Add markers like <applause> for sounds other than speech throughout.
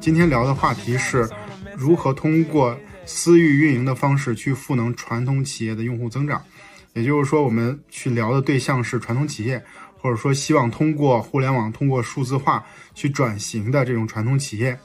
今天聊的话题是如何通过私域运营的方式去赋能传统企业的用户增长。也就是说，我们去聊的对象是传统企业，或者说希望通过互联网、通过数字化去转型的这种传统企业。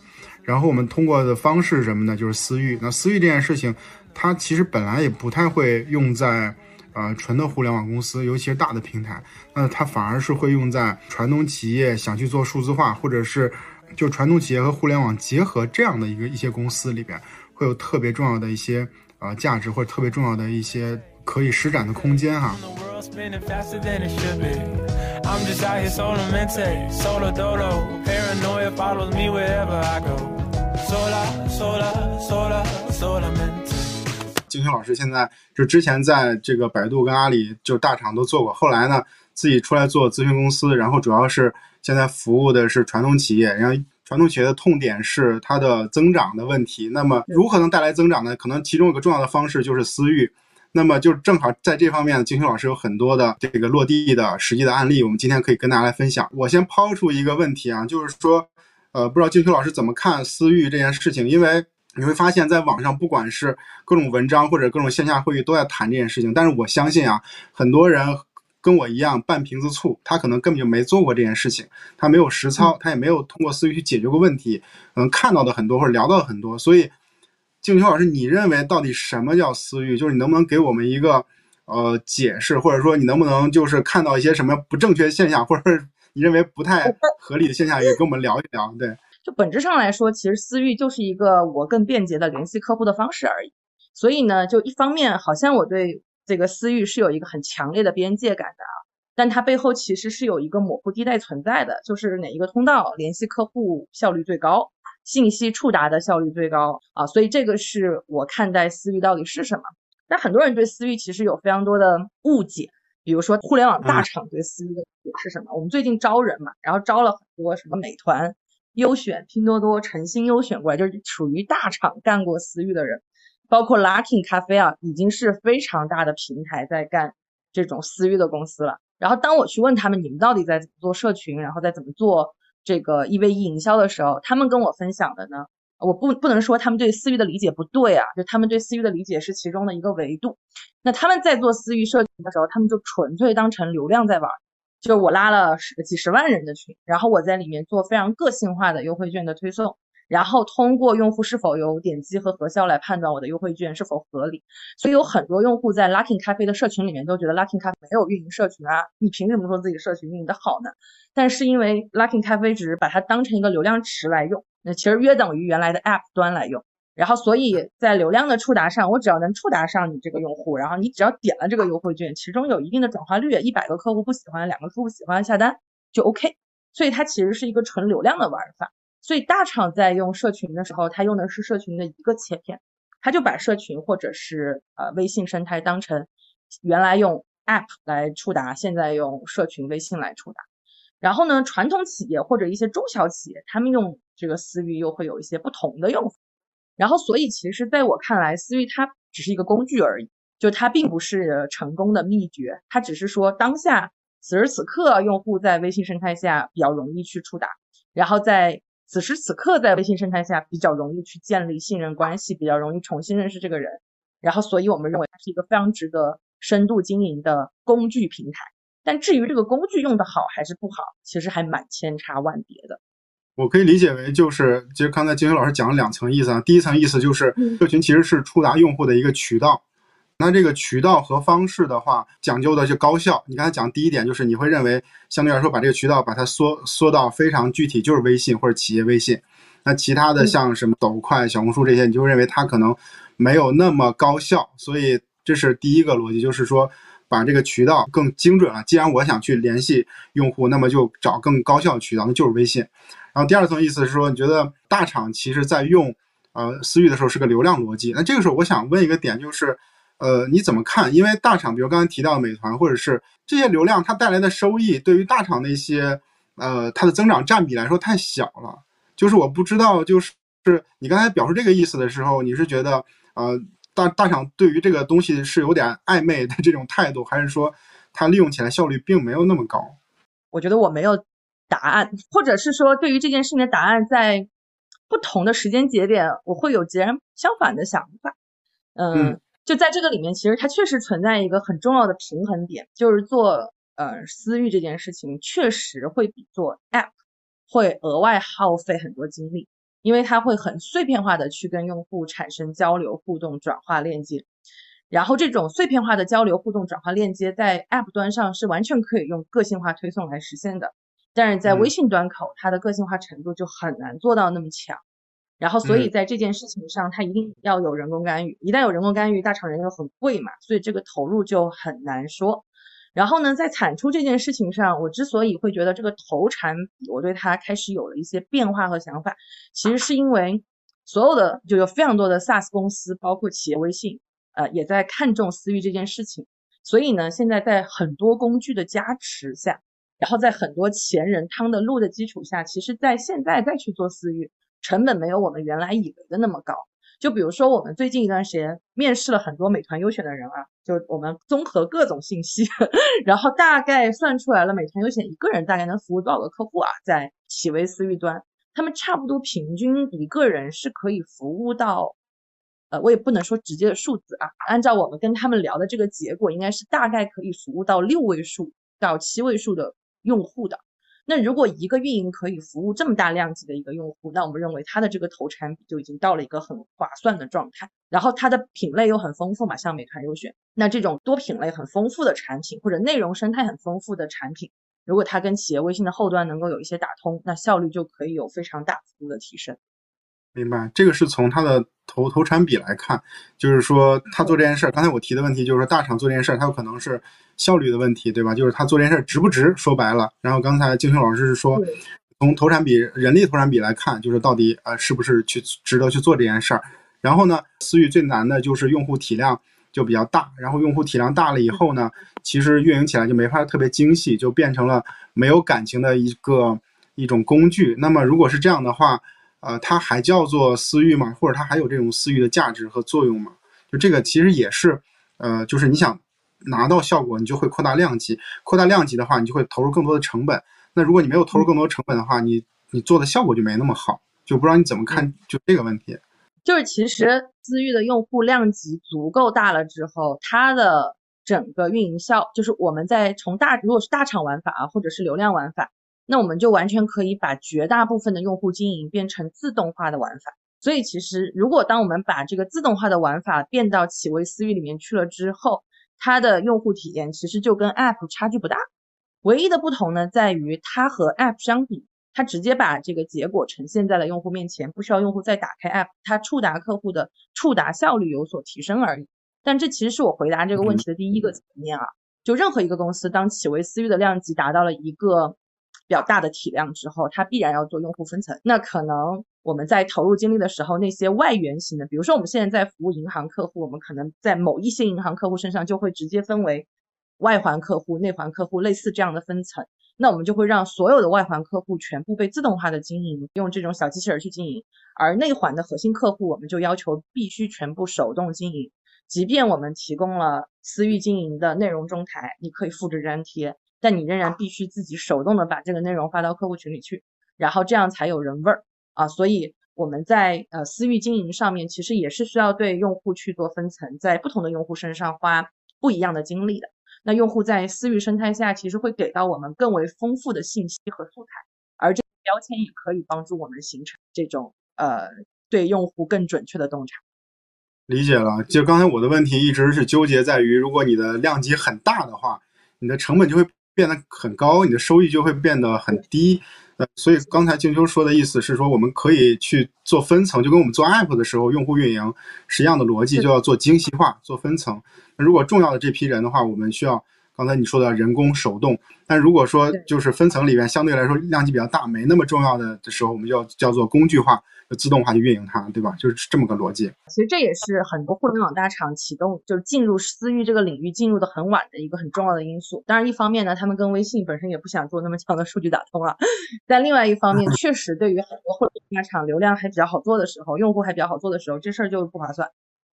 然后我们通过的方式什么呢？就是私域。那私域这件事情，它其实本来也不太会用在呃纯的互联网公司，尤其是大的平台。那它反而是会用在传统企业想去做数字化，或者是。就传统企业和互联网结合这样的一个一些公司里边，会有特别重要的一些啊价值或者特别重要的一些可以施展的空间哈。金星老师现在就之前在这个百度跟阿里就大厂都做过，后来呢自己出来做咨询公司，然后主要是。现在服务的是传统企业，然后传统企业的痛点是它的增长的问题。那么如何能带来增长呢？可能其中有个重要的方式就是私域。那么就正好在这方面，金秋老师有很多的这个落地的实际的案例，我们今天可以跟大家来分享。我先抛出一个问题啊，就是说，呃，不知道金秋老师怎么看私域这件事情？因为你会发现在网上，不管是各种文章或者各种线下会议都在谈这件事情，但是我相信啊，很多人。跟我一样半瓶子醋，他可能根本就没做过这件事情，他没有实操，他也没有通过私域去解决过问题，嗯，看到的很多或者聊到很多，所以静秋老师，你认为到底什么叫私域？就是你能不能给我们一个呃解释，或者说你能不能就是看到一些什么不正确现象，或者你认为不太合理的现象，也跟我们聊一聊？对，<laughs> 就本质上来说，其实私域就是一个我更便捷的联系客户的方式而已。所以呢，就一方面好像我对。这个私域是有一个很强烈的边界感的啊，但它背后其实是有一个模糊地带存在的，就是哪一个通道联系客户效率最高，信息触达的效率最高啊，所以这个是我看待私域到底是什么。但很多人对私域其实有非常多的误解，比如说互联网大厂对私域的理解是什么？我们最近招人嘛，然后招了很多什么美团、优选、拼多多、诚心优选过来，就是属于大厂干过私域的人。包括 Luckin 咖啡啊，已经是非常大的平台在干这种私域的公司了。然后当我去问他们，你们到底在怎么做社群，然后在怎么做这个一 v 一营销的时候，他们跟我分享的呢，我不不能说他们对私域的理解不对啊，就他们对私域的理解是其中的一个维度。那他们在做私域社群的时候，他们就纯粹当成流量在玩，就我拉了十几十万人的群，然后我在里面做非常个性化的优惠券的推送。然后通过用户是否有点击和核销来判断我的优惠券是否合理，所以有很多用户在 Luckin 咖啡的社群里面都觉得 Luckin 咖啡没有运营社群啊，你凭什么说自己社群运营的好呢？但是因为 Luckin 咖啡只是把它当成一个流量池来用，那其实约等于原来的 App 端来用，然后所以在流量的触达上，我只要能触达上你这个用户，然后你只要点了这个优惠券，其中有一定的转化率，一百个客户不喜欢，两个客户喜欢下单就 OK，所以它其实是一个纯流量的玩法。所以大厂在用社群的时候，它用的是社群的一个切片，它就把社群或者是呃微信生态当成原来用 App 来触达，现在用社群微信来触达。然后呢，传统企业或者一些中小企业，他们用这个私域又会有一些不同的用法。然后，所以其实在我看来，私域它只是一个工具而已，就它并不是成功的秘诀，它只是说当下此时此刻用户在微信生态下比较容易去触达，然后在此时此刻，在微信生态下比较容易去建立信任关系，比较容易重新认识这个人，然后所以我们认为它是一个非常值得深度经营的工具平台。但至于这个工具用的好还是不好，其实还蛮千差万别的。我可以理解为，就是其实刚才金星老师讲了两层意思啊，第一层意思就是社群其实是触达用户的一个渠道。那这个渠道和方式的话，讲究的是高效。你刚才讲第一点，就是你会认为相对来说把这个渠道把它缩缩到非常具体，就是微信或者企业微信。那其他的像什么抖快、小红书这些，你就认为它可能没有那么高效。所以这是第一个逻辑，就是说把这个渠道更精准了。既然我想去联系用户，那么就找更高效的渠道，那就是微信。然后第二层意思是说，你觉得大厂其实在用呃私域的时候是个流量逻辑。那这个时候我想问一个点，就是。呃，你怎么看？因为大厂，比如刚才提到美团，或者是这些流量，它带来的收益，对于大厂那些，呃，它的增长占比来说太小了。就是我不知道，就是你刚才表述这个意思的时候，你是觉得呃大大厂对于这个东西是有点暧昧的这种态度，还是说它利用起来效率并没有那么高？我觉得我没有答案，或者是说对于这件事情的答案，在不同的时间节点，我会有截然相反的想法。嗯，就在这个里面，其实它确实存在一个很重要的平衡点，就是做呃私域这件事情，确实会比做 App 会额外耗费很多精力。因为它会很碎片化的去跟用户产生交流、互动、转化、链接，然后这种碎片化的交流、互动、转化、链接在 App 端上是完全可以用个性化推送来实现的，但是在微信端口，它的个性化程度就很难做到那么强。然后，所以在这件事情上，它一定要有人工干预，一旦有人工干预，大厂人又很贵嘛，所以这个投入就很难说。然后呢，在产出这件事情上，我之所以会觉得这个投产比我对它开始有了一些变化和想法，其实是因为所有的就有非常多的 SaaS 公司，包括企业微信，呃，也在看重私域这件事情。所以呢，现在在很多工具的加持下，然后在很多前人趟的路的基础下，其实在现在再去做私域，成本没有我们原来以为的那么高。就比如说，我们最近一段时间面试了很多美团优选的人啊，就我们综合各种信息，<laughs> 然后大概算出来了，美团优选一个人大概能服务多少个客户啊？在企微私域端，他们差不多平均一个人是可以服务到，呃，我也不能说直接的数字啊，按照我们跟他们聊的这个结果，应该是大概可以服务到六位数到七位数的用户的。那如果一个运营可以服务这么大量级的一个用户，那我们认为它的这个投产比就已经到了一个很划算的状态。然后它的品类又很丰富嘛，像美团优选，那这种多品类很丰富的产品，或者内容生态很丰富的产品，如果它跟企业微信的后端能够有一些打通，那效率就可以有非常大幅度的提升。明白，这个是从它的投投产比来看，就是说他做这件事儿。刚才我提的问题就是说，大厂做这件事儿，它有可能是效率的问题，对吧？就是他做这件事儿值不值？说白了。然后刚才金雄老师是说，从投产比、人力投产比来看，就是到底呃是不是去值得去做这件事儿。然后呢，私域最难的就是用户体量就比较大，然后用户体量大了以后呢，其实运营起来就没法特别精细，就变成了没有感情的一个一种工具。那么如果是这样的话，呃，它还叫做私域吗？或者它还有这种私域的价值和作用吗？就这个其实也是，呃，就是你想拿到效果，你就会扩大量级，扩大量级的话，你就会投入更多的成本。那如果你没有投入更多成本的话，你你做的效果就没那么好。就不知道你怎么看就这个问题。就是其实私域的用户量级足够大了之后，它的整个运营效，就是我们在从大如果是大厂玩法啊，或者是流量玩法。那我们就完全可以把绝大部分的用户经营变成自动化的玩法。所以其实，如果当我们把这个自动化的玩法变到企微私域里面去了之后，它的用户体验其实就跟 App 差距不大。唯一的不同呢，在于它和 App 相比，它直接把这个结果呈现在了用户面前，不需要用户再打开 App，它触达客户的触达效率有所提升而已。但这其实是我回答这个问题的第一个层面啊。就任何一个公司，当企微私域的量级达到了一个比较大的体量之后，它必然要做用户分层。那可能我们在投入精力的时候，那些外源型的，比如说我们现在在服务银行客户，我们可能在某一些银行客户身上就会直接分为外环客户、内环客户，类似这样的分层。那我们就会让所有的外环客户全部被自动化的经营，用这种小机器人去经营，而内环的核心客户，我们就要求必须全部手动经营。即便我们提供了私域经营的内容中台，你可以复制粘贴。但你仍然必须自己手动的把这个内容发到客户群里去，然后这样才有人味儿啊。所以我们在呃私域经营上面，其实也是需要对用户去做分层，在不同的用户身上花不一样的精力的。那用户在私域生态下，其实会给到我们更为丰富的信息和素材，而这个标签也可以帮助我们形成这种呃对用户更准确的洞察。理解了，就刚才我的问题一直是纠结在于，如果你的量级很大的话，你的成本就会。变得很高，你的收益就会变得很低。呃，所以刚才静秋说的意思是说，我们可以去做分层，就跟我们做 app 的时候，用户运营是一样的逻辑，就要做精细化、做分层。那如果重要的这批人的话，我们需要刚才你说的人工手动。但如果说就是分层里面相对来说量级比较大、没那么重要的的时候，我们就要叫做工具化。就自动化去运营它，对吧？就是这么个逻辑。其实这也是很多互联网大厂启动，就是进入私域这个领域进入的很晚的一个很重要的因素。当然，一方面呢，他们跟微信本身也不想做那么强的数据打通啊。但另外一方面，确实对于很多互联网大厂流量还比较好做的时候，用户还比较好做的时候，这事儿就不划算。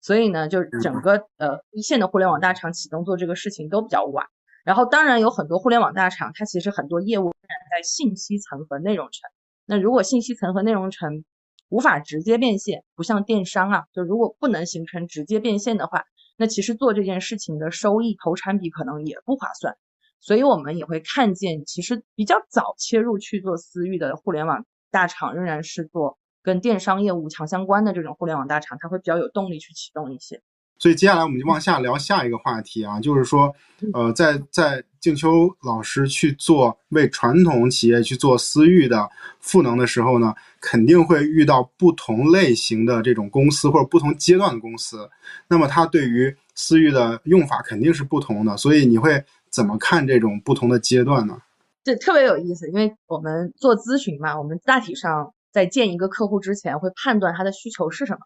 所以呢，就是整个呃一线的互联网大厂启动做这个事情都比较晚。然后，当然有很多互联网大厂，它其实很多业务在信息层和内容层。那如果信息层和内容层无法直接变现，不像电商啊，就如果不能形成直接变现的话，那其实做这件事情的收益投产比可能也不划算。所以我们也会看见，其实比较早切入去做私域的互联网大厂，仍然是做跟电商业务强相关的这种互联网大厂，它会比较有动力去启动一些。所以接下来我们就往下聊下一个话题啊，就是说，呃，在在静秋老师去做为传统企业去做私域的赋能的时候呢，肯定会遇到不同类型的这种公司或者不同阶段的公司，那么它对于私域的用法肯定是不同的，所以你会怎么看这种不同的阶段呢？这特别有意思，因为我们做咨询嘛，我们大体上在见一个客户之前会判断他的需求是什么。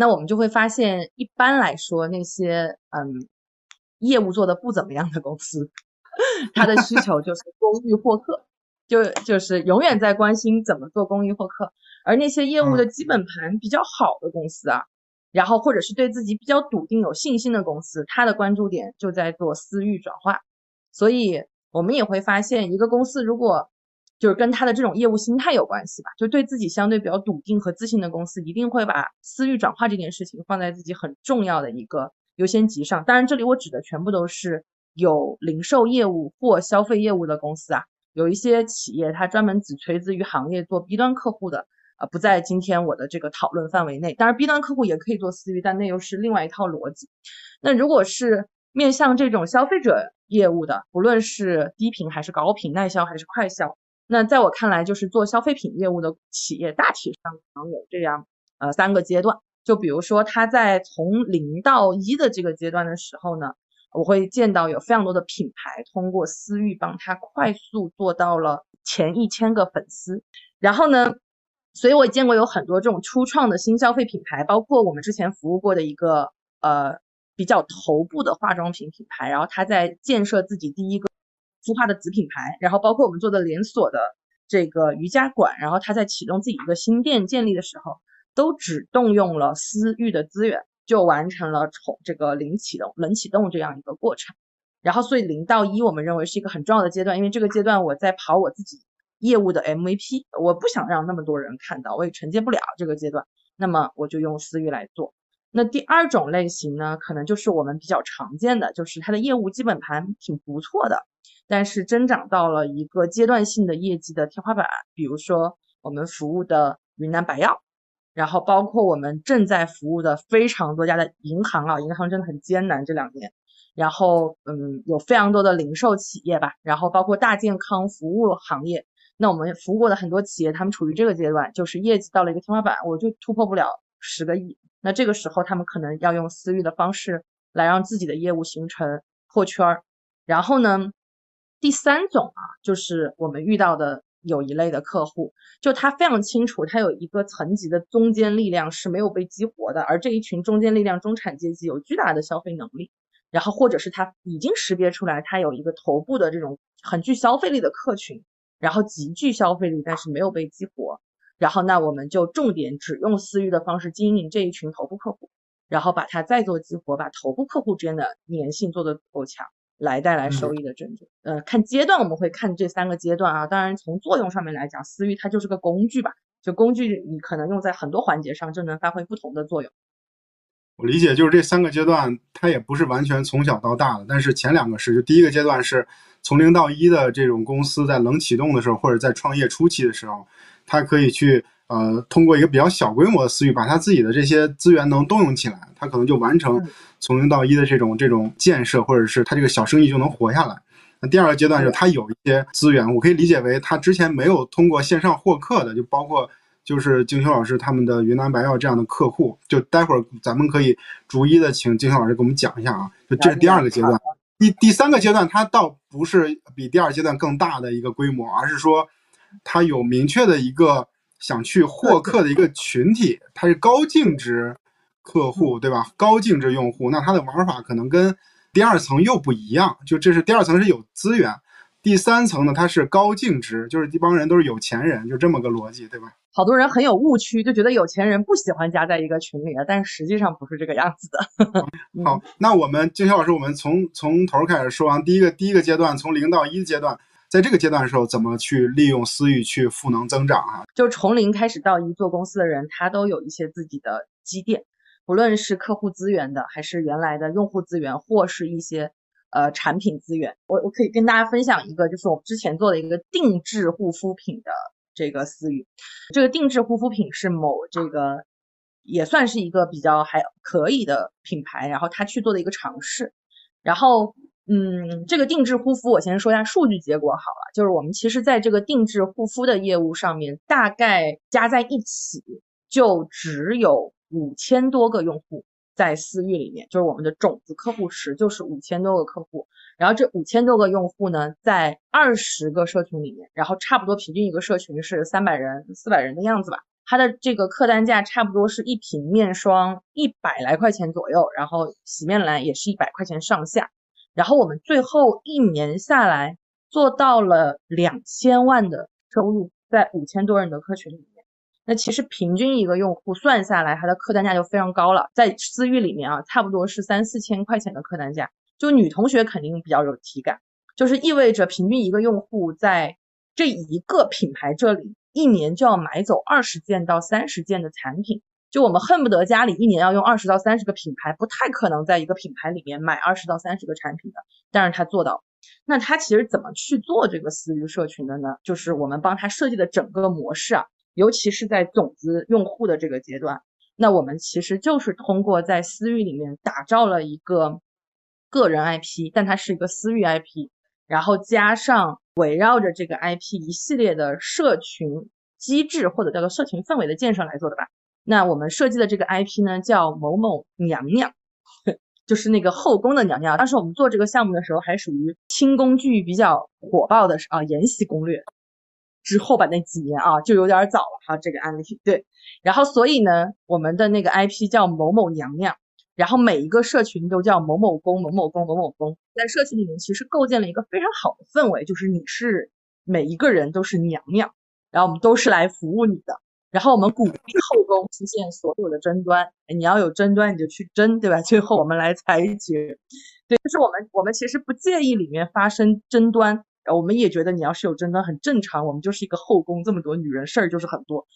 那我们就会发现，一般来说，那些嗯业务做的不怎么样的公司，<laughs> 它的需求 <laughs> 就是公域获客，就就是永远在关心怎么做公域获客。而那些业务的基本盘比较好的公司啊，然后或者是对自己比较笃定、有信心的公司，它的关注点就在做私域转化。所以我们也会发现，一个公司如果就是跟他的这种业务心态有关系吧，就对自己相对比较笃定和自信的公司，一定会把私域转化这件事情放在自己很重要的一个优先级上。当然，这里我指的全部都是有零售业务或消费业务的公司啊。有一些企业它专门只垂直于行业做 B 端客户的，啊，不在今天我的这个讨论范围内。当然，B 端客户也可以做私域，但那又是另外一套逻辑。那如果是面向这种消费者业务的，不论是低频还是高频，耐销还是快销。那在我看来，就是做消费品业务的企业，大体上可能有这样呃三个阶段。就比如说，他在从零到一的这个阶段的时候呢，我会见到有非常多的品牌通过私域帮他快速做到了前一千个粉丝。然后呢，所以我也见过有很多这种初创的新消费品牌，包括我们之前服务过的一个呃比较头部的化妆品品牌，然后他在建设自己第一个。孵化的子品牌，然后包括我们做的连锁的这个瑜伽馆，然后他在启动自己一个新店建立的时候，都只动用了私域的资源，就完成了从这个零启动、冷启动这样一个过程。然后，所以零到一，我们认为是一个很重要的阶段，因为这个阶段我在跑我自己业务的 MVP，我不想让那么多人看到，我也承接不了这个阶段，那么我就用私域来做。那第二种类型呢，可能就是我们比较常见的，就是它的业务基本盘挺不错的。但是增长到了一个阶段性的业绩的天花板，比如说我们服务的云南白药，然后包括我们正在服务的非常多家的银行啊，银行真的很艰难这两年，然后嗯有非常多的零售企业吧，然后包括大健康服务行业，那我们服务过的很多企业，他们处于这个阶段，就是业绩到了一个天花板，我就突破不了十个亿，那这个时候他们可能要用私域的方式来让自己的业务形成破圈儿，然后呢？第三种啊，就是我们遇到的有一类的客户，就他非常清楚，他有一个层级的中间力量是没有被激活的，而这一群中间力量中产阶级有巨大的消费能力，然后或者是他已经识别出来，他有一个头部的这种很具消费力的客群，然后极具消费力，但是没有被激活，然后那我们就重点只用私域的方式经营这一群头部客户，然后把它再做激活，把头部客户之间的粘性做得足够强。来带来收益的增长，呃，看阶段我们会看这三个阶段啊。当然从作用上面来讲，私域它就是个工具吧，就工具你可能用在很多环节上就能发挥不同的作用。我理解就是这三个阶段它也不是完全从小到大的，但是前两个是，就第一个阶段是从零到一的这种公司在冷启动的时候或者在创业初期的时候，它可以去。呃，通过一个比较小规模的私域，把他自己的这些资源能动用起来，他可能就完成从零到一的这种这种建设，或者是他这个小生意就能活下来。那第二个阶段是他有一些资源，我可以理解为他之前没有通过线上获客的，就包括就是静秋老师他们的云南白药这样的客户。就待会儿咱们可以逐一的请静秋老师给我们讲一下啊。就这是第二个阶段。第第三个阶段，它倒不是比第二阶段更大的一个规模，而是说它有明确的一个想去获客的一个群体，它是高净值客户，对吧？高净值用户，那它的玩法可能跟第二层又不一样。就这是第二层是有资源，第三层呢，它是高净值，就是一帮人都是有钱人，就这么个逻辑，对吧？好多人很有误区，就觉得有钱人不喜欢加在一个群里了，但实际上不是这个样子的。好，那我们金涛老师，我们从从头开始说啊，第一个第一个阶段，从零到一阶段，在这个阶段的时候，怎么去利用私域去赋能增长啊？就从零开始到一做公司的人，他都有一些自己的积淀，不论是客户资源的，还是原来的用户资源，或是一些呃产品资源。我我可以跟大家分享一个，就是我们之前做的一个定制护肤品的。这个私域，这个定制护肤品是某这个也算是一个比较还可以的品牌，然后他去做的一个尝试。然后，嗯，这个定制护肤，我先说一下数据结果好了，就是我们其实在这个定制护肤的业务上面，大概加在一起就只有五千多个用户在私域里面，就是我们的种子客户池就是五千多个客户。然后这五千多个用户呢，在二十个社群里面，然后差不多平均一个社群是三百人、四百人的样子吧。它的这个客单价差不多是一瓶面霜一百来块钱左右，然后洗面奶也是一百块钱上下。然后我们最后一年下来做到了两千万的收入，在五千多人的客群里面。那其实平均一个用户算下来，它的客单价就非常高了，在私域里面啊，差不多是三四千块钱的客单价。就女同学肯定比较有体感，就是意味着平均一个用户在这一个品牌这里一年就要买走二十件到三十件的产品，就我们恨不得家里一年要用二十到三十个品牌，不太可能在一个品牌里面买二十到三十个产品的，但是他做到。那他其实怎么去做这个私域社群的呢？就是我们帮他设计的整个模式啊，尤其是在种子用户的这个阶段，那我们其实就是通过在私域里面打造了一个。个人 IP，但它是一个私域 IP，然后加上围绕着这个 IP 一系列的社群机制或者叫做社群氛围的建设来做的吧。那我们设计的这个 IP 呢，叫某某娘娘，就是那个后宫的娘娘。当时我们做这个项目的时候，还属于清宫剧比较火爆的啊，《延禧攻略》之后吧，那几年啊，就有点早了哈。这个案例对，然后所以呢，我们的那个 IP 叫某某娘娘。然后每一个社群都叫某某宫、某某宫、某某宫，在社群里面其实构建了一个非常好的氛围，就是你是每一个人都是娘娘，然后我们都是来服务你的，然后我们鼓励后宫出现所有的争端，你要有争端你就去争，对吧？<laughs> 最后我们来裁决，对，就是我们我们其实不介意里面发生争端，我们也觉得你要是有争端很正常，我们就是一个后宫，这么多女人事儿就是很多，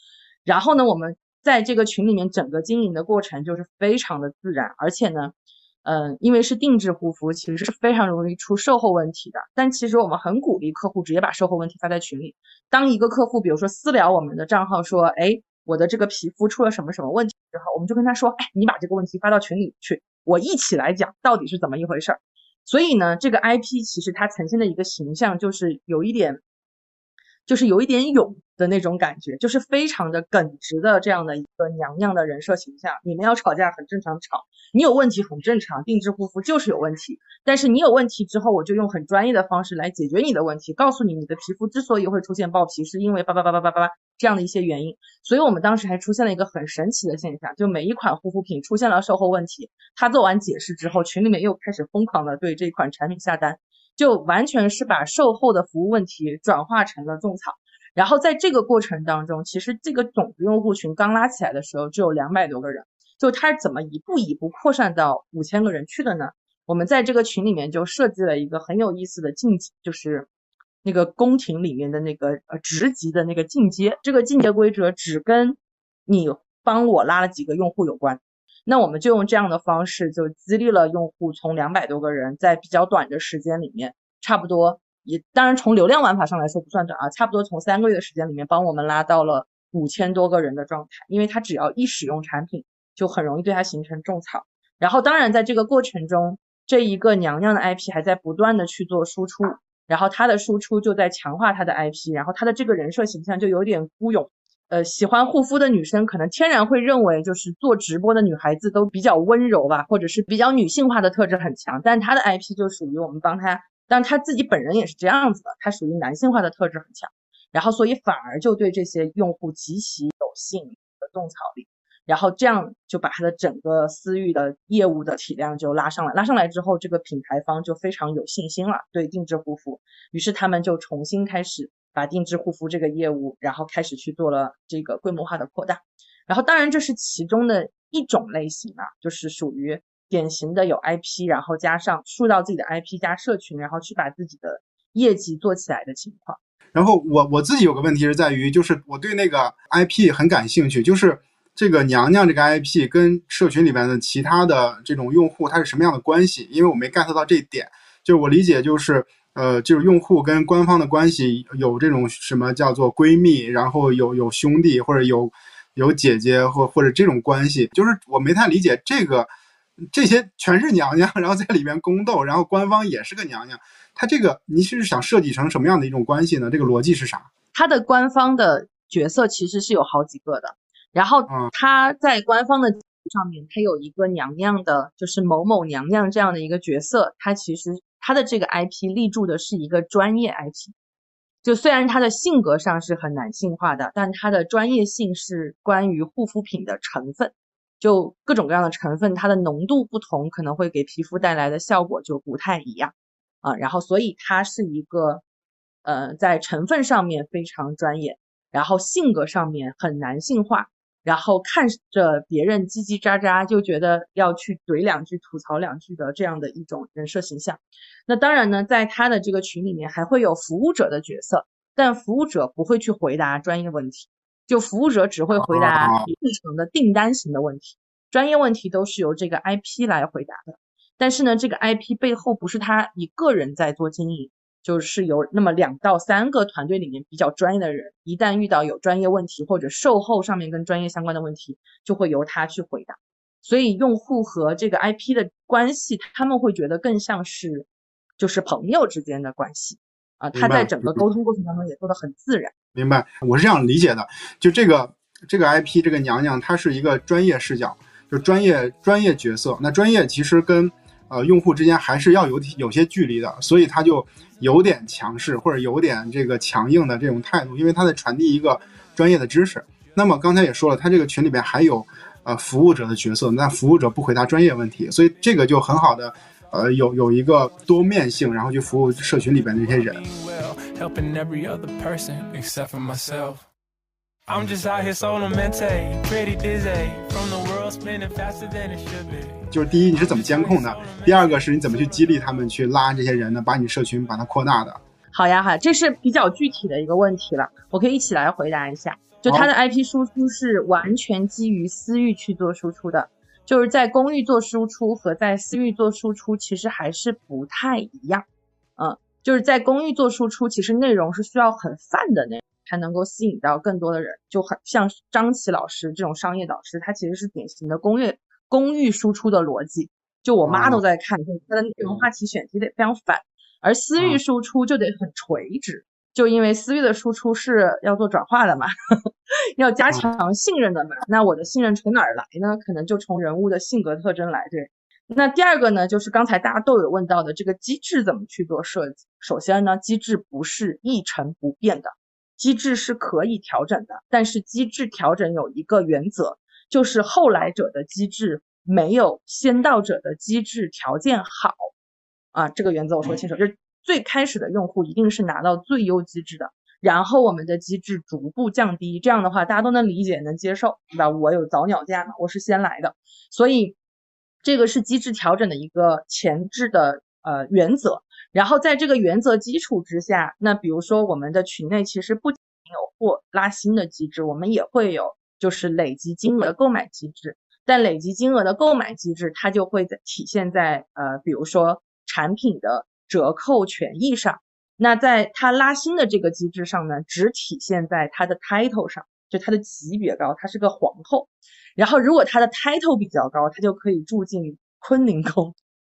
然后呢，我们。在这个群里面，整个经营的过程就是非常的自然，而且呢，嗯，因为是定制护肤，其实是非常容易出售后问题的。但其实我们很鼓励客户直接把售后问题发在群里。当一个客户，比如说私聊我们的账号说，哎，我的这个皮肤出了什么什么问题之后，我们就跟他说，哎，你把这个问题发到群里去，我一起来讲到底是怎么一回事儿。所以呢，这个 IP 其实它呈现的一个形象就是有一点。就是有一点勇的那种感觉，就是非常的耿直的这样的一个娘娘的人设形象。你们要吵架很正常，吵你有问题很正常，定制护肤就是有问题。但是你有问题之后，我就用很专业的方式来解决你的问题，告诉你你的皮肤之所以会出现爆皮，是因为叭叭叭叭叭叭这样的一些原因。所以我们当时还出现了一个很神奇的现象，就每一款护肤品出现了售后问题，他做完解释之后，群里面又开始疯狂的对这款产品下单。就完全是把售后的服务问题转化成了种草，然后在这个过程当中，其实这个种子用户群刚拉起来的时候只有两百多个人，就他是怎么一步一步扩散到五千个人去的呢？我们在这个群里面就设计了一个很有意思的晋级，就是那个宫廷里面的那个呃职级的那个进阶，这个进阶规则只跟你帮我拉了几个用户有关。那我们就用这样的方式，就激励了用户从两百多个人，在比较短的时间里面，差不多也当然从流量玩法上来说不算短啊，差不多从三个月的时间里面帮我们拉到了五千多个人的状态，因为他只要一使用产品，就很容易对他形成种草。然后当然在这个过程中，这一个娘娘的 IP 还在不断的去做输出，然后他的输出就在强化他的 IP，然后他的这个人设形象就有点孤勇。呃，喜欢护肤的女生可能天然会认为，就是做直播的女孩子都比较温柔吧，或者是比较女性化的特质很强。但她的 IP 就属于我们帮她，但她自己本人也是这样子的，她属于男性化的特质很强。然后所以反而就对这些用户极其有吸引的种草力，然后这样就把他的整个私域的业务的体量就拉上来，拉上来之后，这个品牌方就非常有信心了，对定制护肤，于是他们就重新开始。把定制护肤这个业务，然后开始去做了这个规模化的扩大，然后当然这是其中的一种类型啊，就是属于典型的有 IP，然后加上塑造自己的 IP 加社群，然后去把自己的业绩做起来的情况。然后我我自己有个问题是在于，就是我对那个 IP 很感兴趣，就是这个娘娘这个 IP 跟社群里面的其他的这种用户它是什么样的关系？因为我没 get 到这一点，就是我理解就是。呃，就是用户跟官方的关系有这种什么叫做闺蜜，然后有有兄弟或者有有姐姐或或者这种关系，就是我没太理解这个，这些全是娘娘，然后在里面宫斗，然后官方也是个娘娘，他这个你是想设计成什么样的一种关系呢？这个逻辑是啥？他的官方的角色其实是有好几个的，然后他在官方的上面，他有一个娘娘的，就是某某娘娘这样的一个角色，他其实。他的这个 IP 立住的是一个专业 IP，就虽然他的性格上是很男性化的，但他的专业性是关于护肤品的成分，就各种各样的成分，它的浓度不同，可能会给皮肤带来的效果就不太一样啊。然后，所以它是一个呃，在成分上面非常专业，然后性格上面很男性化。然后看着别人叽叽喳喳，就觉得要去怼两句、吐槽两句的这样的一种人设形象。那当然呢，在他的这个群里面还会有服务者的角色，但服务者不会去回答专业问题，就服务者只会回答日常的订单型的问题，专业问题都是由这个 IP 来回答的。但是呢，这个 IP 背后不是他一个人在做经营。就是有那么两到三个团队里面比较专业的人，一旦遇到有专业问题或者售后上面跟专业相关的问题，就会由他去回答。所以用户和这个 IP 的关系，他们会觉得更像是就是朋友之间的关系啊。他在整个沟通过程当中也做得很自然。明白，我是这样理解的。就这个这个 IP 这个娘娘，她是一个专业视角，就专业专业角色。那专业其实跟呃用户之间还是要有有些距离的，所以他就。有点强势或者有点这个强硬的这种态度，因为他在传递一个专业的知识。那么刚才也说了，他这个群里边还有呃服务者的角色，那服务者不回答专业问题，所以这个就很好的呃有有一个多面性，然后去服务社群里边的这些人。就是第一，你是怎么监控的？第二个是你怎么去激励他们去拉这些人呢？把你社群把它扩大的。好呀，好，这是比较具体的一个问题了，我可以一起来回答一下。就它的 IP 输出是完全基于私域去做输出的，就是在公域做输出和在私域做输出其实还是不太一样。嗯，就是在公域做输出，其实内容是需要很泛的那。才能够吸引到更多的人，就很像张琪老师这种商业导师，他其实是典型的公域公域输出的逻辑。就我妈都在看，它的内容话题选题得非常反，而私域输出就得很垂直，就因为私域的输出是要做转化的嘛，<laughs> 要加强信任的嘛。那我的信任从哪儿来呢？可能就从人物的性格特征来。对，那第二个呢，就是刚才大家都有问到的这个机制怎么去做设计。首先呢，机制不是一成不变的。机制是可以调整的，但是机制调整有一个原则，就是后来者的机制没有先到者的机制条件好啊。这个原则我说清楚，就是最开始的用户一定是拿到最优机制的，然后我们的机制逐步降低，这样的话大家都能理解能接受，对吧？我有早鸟价嘛，我是先来的，所以这个是机制调整的一个前置的呃原则。然后在这个原则基础之下，那比如说我们的群内其实不仅有货拉新的机制，我们也会有就是累积金额的购买机制。但累积金额的购买机制，它就会在体现在呃，比如说产品的折扣权益上。那在它拉新的这个机制上呢，只体现在它的 title 上，就它的级别高，它是个皇后。然后如果它的 title 比较高，它就可以住进坤宁宫。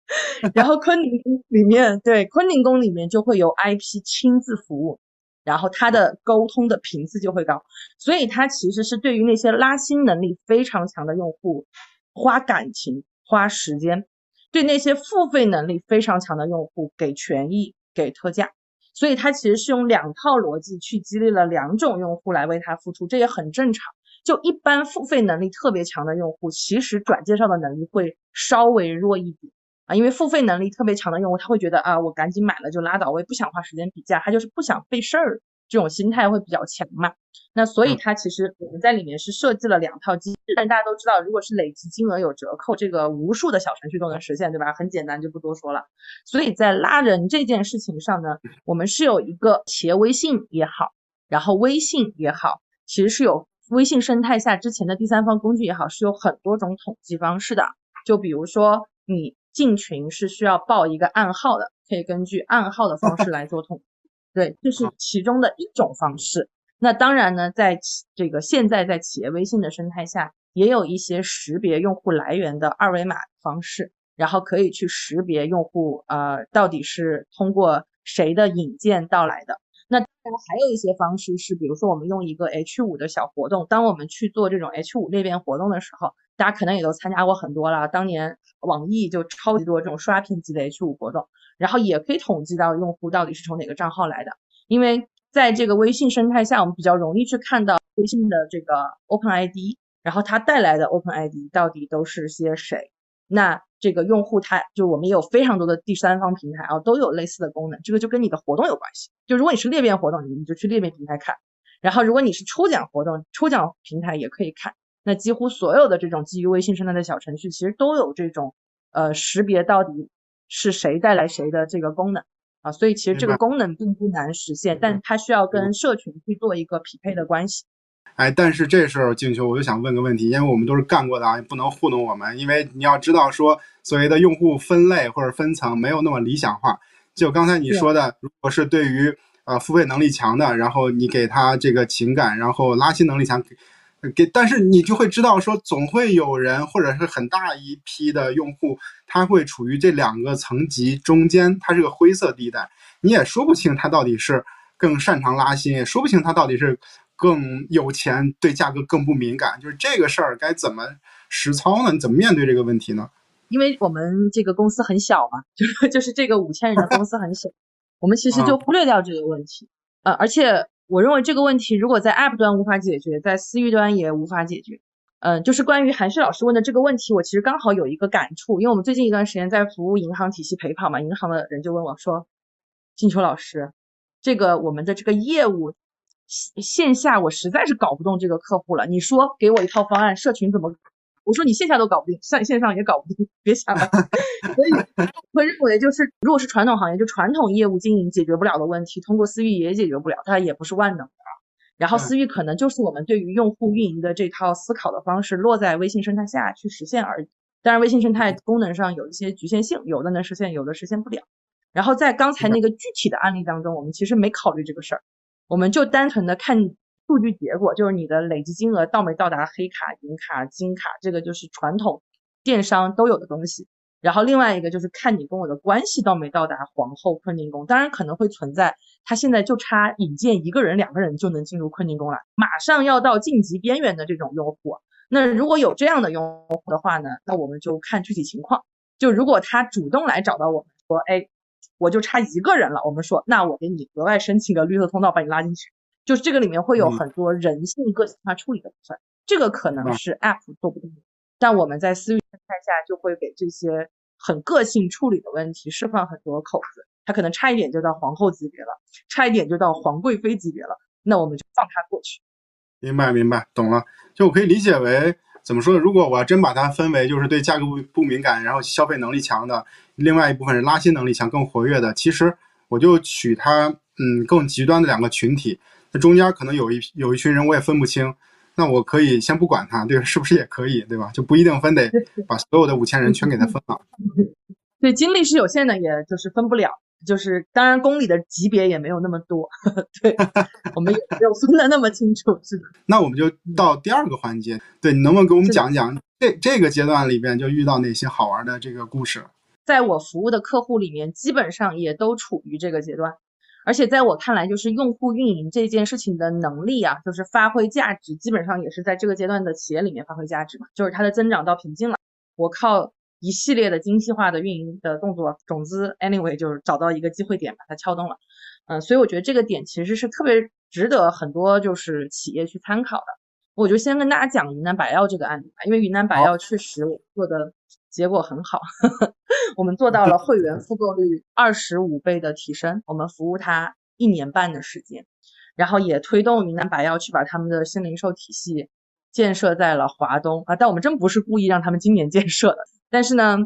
<laughs> 然后昆凌宫里面，对昆凌宫里面就会有 IP 亲自服务，然后他的沟通的频次就会高，所以他其实是对于那些拉新能力非常强的用户花感情、花时间，对那些付费能力非常强的用户给权益、给特价，所以他其实是用两套逻辑去激励了两种用户来为他付出，这也很正常。就一般付费能力特别强的用户，其实转介绍的能力会稍微弱一点。啊，因为付费能力特别强的用户，他会觉得啊，我赶紧买了就拉倒，我也不想花时间比价，他就是不想费事儿，这种心态会比较强嘛。那所以他其实我们在里面是设计了两套机制，但大家都知道，如果是累计金额有折扣，这个无数的小程序都能实现，对吧？很简单，就不多说了。所以在拉人这件事情上呢，我们是有一个企业微信也好，然后微信也好，其实是有微信生态下之前的第三方工具也好，是有很多种统计方式的。就比如说你。进群是需要报一个暗号的，可以根据暗号的方式来做统，对，这是其中的一种方式。那当然呢，在这个现在在企业微信的生态下，也有一些识别用户来源的二维码方式，然后可以去识别用户呃到底是通过谁的引荐到来的。那当然还有一些方式是，比如说我们用一个 H 五的小活动，当我们去做这种 H 五裂变活动的时候。大家可能也都参加过很多了，当年网易就超级多这种刷屏级的 H 五活动，然后也可以统计到用户到底是从哪个账号来的，因为在这个微信生态下，我们比较容易去看到微信的这个 Open ID，然后它带来的 Open ID 到底都是些谁。那这个用户他就我们也有非常多的第三方平台啊，都有类似的功能，这个就跟你的活动有关系。就如果你是裂变活动，你就去裂变平台看，然后如果你是抽奖活动，抽奖平台也可以看。那几乎所有的这种基于微信生态的小程序，其实都有这种呃识别到底是谁带来谁的这个功能啊，所以其实这个功能并不难实现，但它需要跟社群去做一个匹配的关系。哎，但是这时候静秋，我就想问个问题，因为我们都是干过的啊，不能糊弄我们，因为你要知道说所谓的用户分类或者分层没有那么理想化。就刚才你说的，如果是对于呃付费能力强的，然后你给他这个情感，然后拉新能力强。给，但是你就会知道，说总会有人或者是很大一批的用户，他会处于这两个层级中间，它是个灰色地带，你也说不清他到底是更擅长拉新，也说不清他到底是更有钱，对价格更不敏感，就是这个事儿该怎么实操呢？你怎么面对这个问题呢？因为我们这个公司很小嘛，就 <laughs> 是就是这个五千人的公司很小，我们其实就忽略掉这个问题，呃，而且。我认为这个问题如果在 App 端无法解决，在私域端也无法解决。嗯，就是关于韩旭老师问的这个问题，我其实刚好有一个感触，因为我们最近一段时间在服务银行体系陪跑嘛，银行的人就问我说：“金秋老师，这个我们的这个业务线线下我实在是搞不动这个客户了，你说给我一套方案，社群怎么？”我说你线下都搞不定，线线上也搞不定，别想了。所以会认为就是，如果是传统行业，就传统业务经营解决不了的问题，通过私域也解决不了，它也不是万能的。然后私域可能就是我们对于用户运营的这套思考的方式落在微信生态下去实现而已。当然，微信生态功能上有一些局限性，有的能实现，有的实现不了。然后在刚才那个具体的案例当中，我们其实没考虑这个事儿，我们就单纯的看。数据结果就是你的累计金额到没到达黑卡、银卡、金卡，这个就是传统电商都有的东西。然后另外一个就是看你跟我的关系到没到达皇后坤宁宫，当然可能会存在，他现在就差引荐一个人、两个人就能进入坤宁宫了，马上要到晋级边缘的这种用户。那如果有这样的用户的话呢，那我们就看具体情况。就如果他主动来找到我们说，哎，我就差一个人了，我们说，那我给你额外申请个绿色通道，把你拉进去。就是这个里面会有很多人性个性化处理的部分，这个可能是 App 做不到的，但我们在私域生态下就会给这些很个性处理的问题释放很多口子，它可能差一点就到皇后级别了，差一点就到皇贵妃级别了，那我们就放它过去。明白明白，懂了，就我可以理解为怎么说？如果我要真把它分为就是对价格不不敏感，然后消费能力强的，另外一部分是拉新能力强、更活跃的，其实我就取它嗯更极端的两个群体。那中间可能有一有一群人我也分不清，那我可以先不管他，对，<laughs> 是不是也可以，对吧？就不一定分得把所有的五千人全给他分了。<laughs> 对，精力是有限的，也就是分不了，就是当然公里的级别也没有那么多，<laughs> 对，我们也没有分的那么清楚，是的。那我们就到第二个环节，对你能不能给我们讲讲这这个阶段里边就遇到哪些好玩的这个故事？在我服务的客户里面，基本上也都处于这个阶段。而且在我看来，就是用户运营这件事情的能力啊，就是发挥价值，基本上也是在这个阶段的企业里面发挥价值嘛。就是它的增长到瓶颈了，我靠一系列的精细化的运营的动作，种子 anyway 就是找到一个机会点把它撬动了。嗯，所以我觉得这个点其实是特别值得很多就是企业去参考的。我就先跟大家讲云南白药这个案例吧，因为云南白药确实我做的结果很好，<laughs> 我们做到了会员复购率二十五倍的提升，我们服务他一年半的时间，然后也推动云南白药去把他们的新零售体系建设在了华东。啊，但我们真不是故意让他们今年 <laughs> 建设的，但是呢，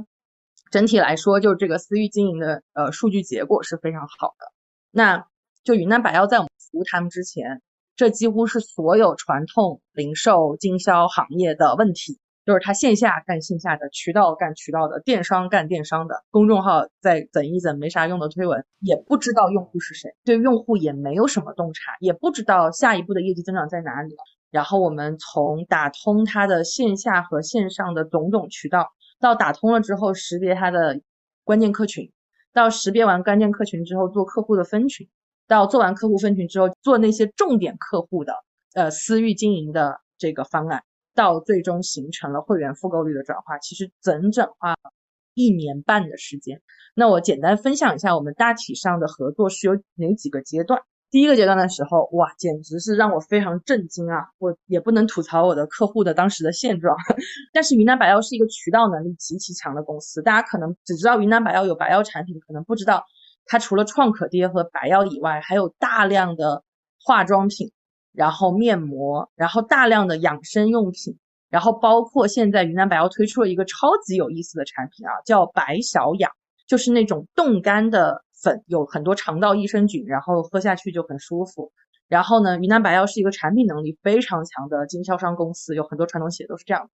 整体来说就这个私域经营的呃数据结果是非常好的，那就云南白药在我们服务他们之前。这几乎是所有传统零售经销行业的问题，就是他线下干线下的，渠道干渠道的，电商干电商的，公众号在整一整没啥用的推文，也不知道用户是谁，对用户也没有什么洞察，也不知道下一步的业绩增长在哪里。然后我们从打通他的线下和线上的种种渠道，到打通了之后识别他的关键客群，到识别完关键客群之后做客户的分群。到做完客户分群之后，做那些重点客户的呃私域经营的这个方案，到最终形成了会员复购率的转化，其实整整花了一年半的时间。那我简单分享一下我们大体上的合作是有哪几个阶段。第一个阶段的时候，哇，简直是让我非常震惊啊！我也不能吐槽我的客户的当时的现状，<laughs> 但是云南白药是一个渠道能力极其强的公司，大家可能只知道云南白药有白药产品，可能不知道。它除了创可贴和白药以外，还有大量的化妆品，然后面膜，然后大量的养生用品，然后包括现在云南白药推出了一个超级有意思的产品啊，叫白小养，就是那种冻干的粉，有很多肠道益生菌，然后喝下去就很舒服。然后呢，云南白药是一个产品能力非常强的经销商公司，有很多传统企业都是这样。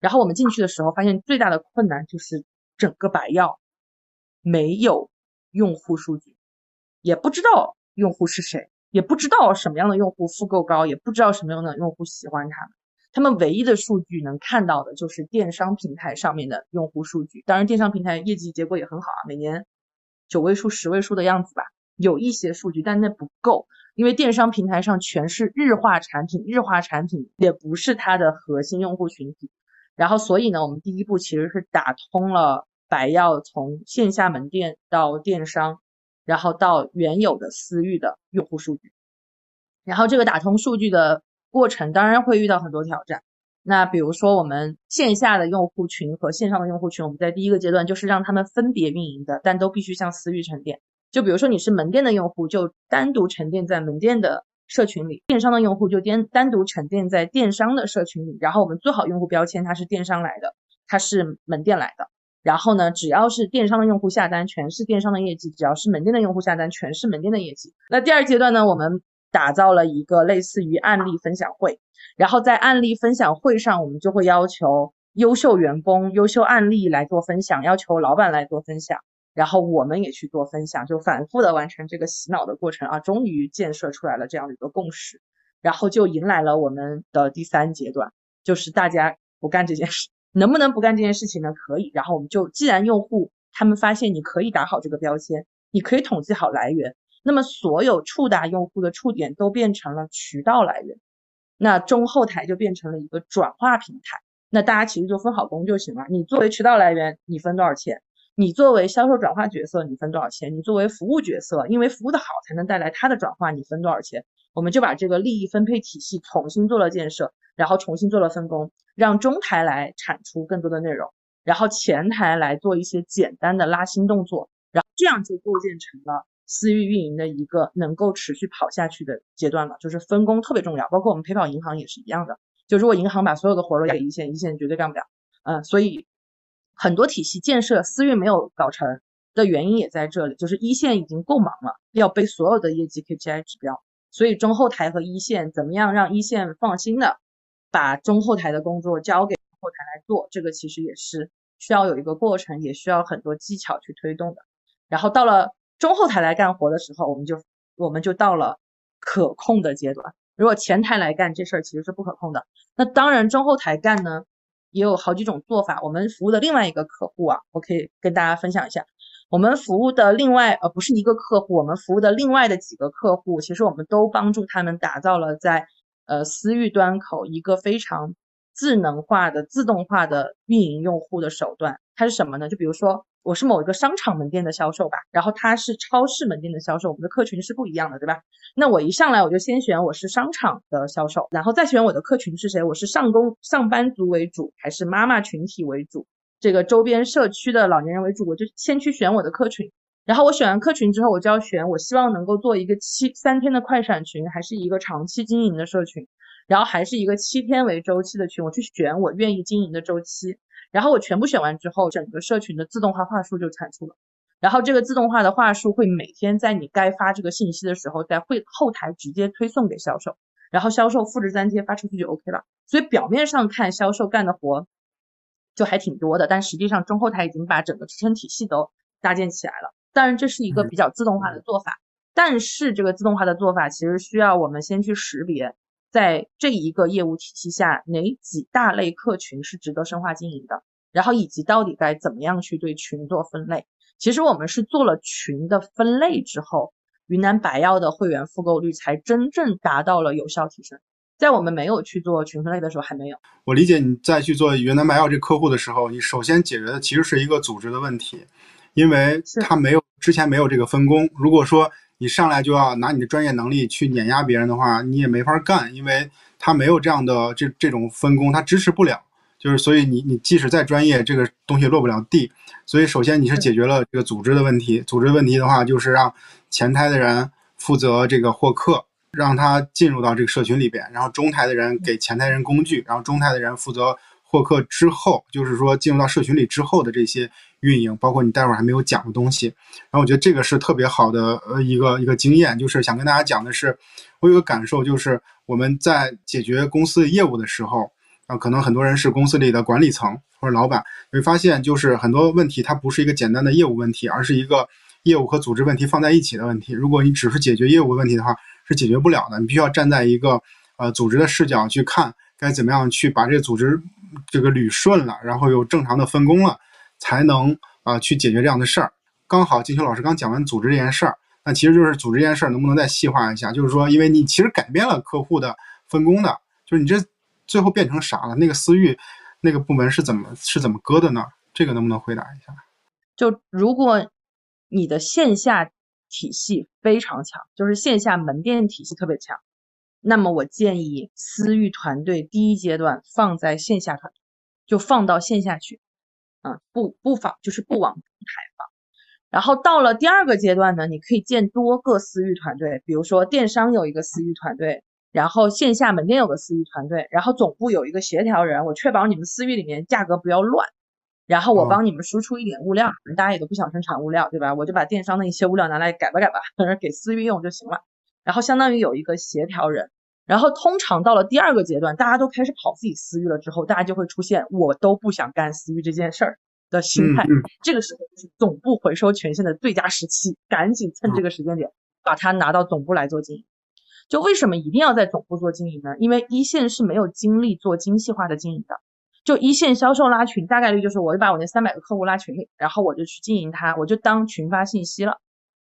然后我们进去的时候，发现最大的困难就是整个白药没有。用户数据也不知道用户是谁，也不知道什么样的用户复购高，也不知道什么样的用户喜欢他们。他们唯一的数据能看到的就是电商平台上面的用户数据。当然，电商平台业绩结果也很好啊，每年九位数、十位数的样子吧。有一些数据，但那不够，因为电商平台上全是日化产品，日化产品也不是它的核心用户群体。然后，所以呢，我们第一步其实是打通了。白药从线下门店到电商，然后到原有的私域的用户数据，然后这个打通数据的过程当然会遇到很多挑战。那比如说我们线下的用户群和线上的用户群，我们在第一个阶段就是让他们分别运营的，但都必须向私域沉淀。就比如说你是门店的用户，就单独沉淀在门店的社群里；电商的用户就单单独沉淀在电商的社群里。然后我们做好用户标签，它是电商来的，它是门店来的。然后呢，只要是电商的用户下单，全是电商的业绩；只要是门店的用户下单，全是门店的业绩。那第二阶段呢，我们打造了一个类似于案例分享会，然后在案例分享会上，我们就会要求优秀员工、优秀案例来做分享，要求老板来做分享，然后我们也去做分享，就反复的完成这个洗脑的过程啊，终于建设出来了这样的一个共识，然后就迎来了我们的第三阶段，就是大家不干这件事。能不能不干这件事情呢？可以。然后我们就，既然用户他们发现你可以打好这个标签，你可以统计好来源，那么所有触达用户的触点都变成了渠道来源，那中后台就变成了一个转化平台。那大家其实就分好工就行了。你作为渠道来源，你分多少钱？你作为销售转化角色，你分多少钱？你作为服务角色，因为服务的好才能带来它的转化，你分多少钱？我们就把这个利益分配体系重新做了建设。然后重新做了分工，让中台来产出更多的内容，然后前台来做一些简单的拉新动作，然后这样就构建成了私域运营的一个能够持续跑下去的阶段了。就是分工特别重要，包括我们陪跑银行也是一样的。就如果银行把所有的活儿都给一线，一线绝对干不了。嗯，所以很多体系建设私域没有搞成的原因也在这里，就是一线已经够忙了，要背所有的业绩 KPI 指标，所以中后台和一线怎么样让一线放心的。把中后台的工作交给后台来做，这个其实也是需要有一个过程，也需要很多技巧去推动的。然后到了中后台来干活的时候，我们就我们就到了可控的阶段。如果前台来干这事儿，其实是不可控的。那当然中后台干呢，也有好几种做法。我们服务的另外一个客户啊，我可以跟大家分享一下。我们服务的另外呃不是一个客户，我们服务的另外的几个客户，其实我们都帮助他们打造了在呃私域端口一个非常智能化的自动化的运营用户的手段。它是什么呢？就比如说我是某一个商场门店的销售吧，然后他是超市门店的销售，我们的客群是不一样的，对吧？那我一上来我就先选我是商场的销售，然后再选我的客群是谁，我是上工上班族为主还是妈妈群体为主？这个周边社区的老年人为主，我就先去选我的客群，然后我选完客群之后，我就要选我希望能够做一个七三天的快闪群，还是一个长期经营的社群，然后还是一个七天为周期的群，我去选我愿意经营的周期，然后我全部选完之后，整个社群的自动化话术就产出了，然后这个自动化的话术会每天在你该发这个信息的时候，在会后台直接推送给销售，然后销售复制粘贴发出去就 OK 了，所以表面上看销售干的活。就还挺多的，但实际上中后台已经把整个支撑体系都搭建起来了。当然，这是一个比较自动化的做法，但是这个自动化的做法其实需要我们先去识别，在这一个业务体系下哪几大类客群是值得深化经营的，然后以及到底该怎么样去对群做分类。其实我们是做了群的分类之后，云南白药的会员复购率才真正达到了有效提升。在我们没有去做群分类的时候，还没有。我理解你在去做云南白药这客户的时候，你首先解决的其实是一个组织的问题，因为他没有之前没有这个分工。如果说你上来就要拿你的专业能力去碾压别人的话，你也没法干，因为他没有这样的这这种分工，他支持不了。就是所以你你即使再专业，这个东西落不了地。所以首先你是解决了这个组织的问题。组织问题的话，就是让前台的人负责这个获客。让他进入到这个社群里边，然后中台的人给前台人工具，然后中台的人负责获客之后，就是说进入到社群里之后的这些运营，包括你待会儿还没有讲的东西。然后我觉得这个是特别好的呃一个一个经验，就是想跟大家讲的是，我有个感受就是我们在解决公司业务的时候，啊，可能很多人是公司里的管理层或者老板，会发现就是很多问题它不是一个简单的业务问题，而是一个业务和组织问题放在一起的问题。如果你只是解决业务问题的话，是解决不了的，你必须要站在一个呃组织的视角去看，该怎么样去把这个组织这个捋顺了，然后有正常的分工了，才能啊去解决这样的事儿。刚好金秋老师刚讲完组织这件事儿，那其实就是组织这件事儿能不能再细化一下？就是说，因为你其实改变了客户的分工的，就是你这最后变成啥了？那个私域那个部门是怎么是怎么割的呢？这个能不能回答一下？就如果你的线下。体系非常强，就是线下门店体系特别强。那么我建议私域团队第一阶段放在线下团，就放到线下去，嗯，不不放就是不往平台放。然后到了第二个阶段呢，你可以建多个私域团队，比如说电商有一个私域团队，然后线下门店有个私域团队，然后总部有一个协调人，我确保你们私域里面价格不要乱。然后我帮你们输出一点物料，大家也都不想生产物料，对吧？我就把电商的一些物料拿来改吧改吧，<laughs> 给私域用就行了。然后相当于有一个协调人。然后通常到了第二个阶段，大家都开始跑自己私域了之后，大家就会出现我都不想干私域这件事儿的心态。这个时候就是总部回收权限的最佳时期，赶紧趁这个时间点把它拿到总部来做经营。就为什么一定要在总部做经营呢？因为一线是没有精力做精细化的经营的。就一线销售拉群，大概率就是我就把我那三百个客户拉群里，然后我就去经营它，我就当群发信息了。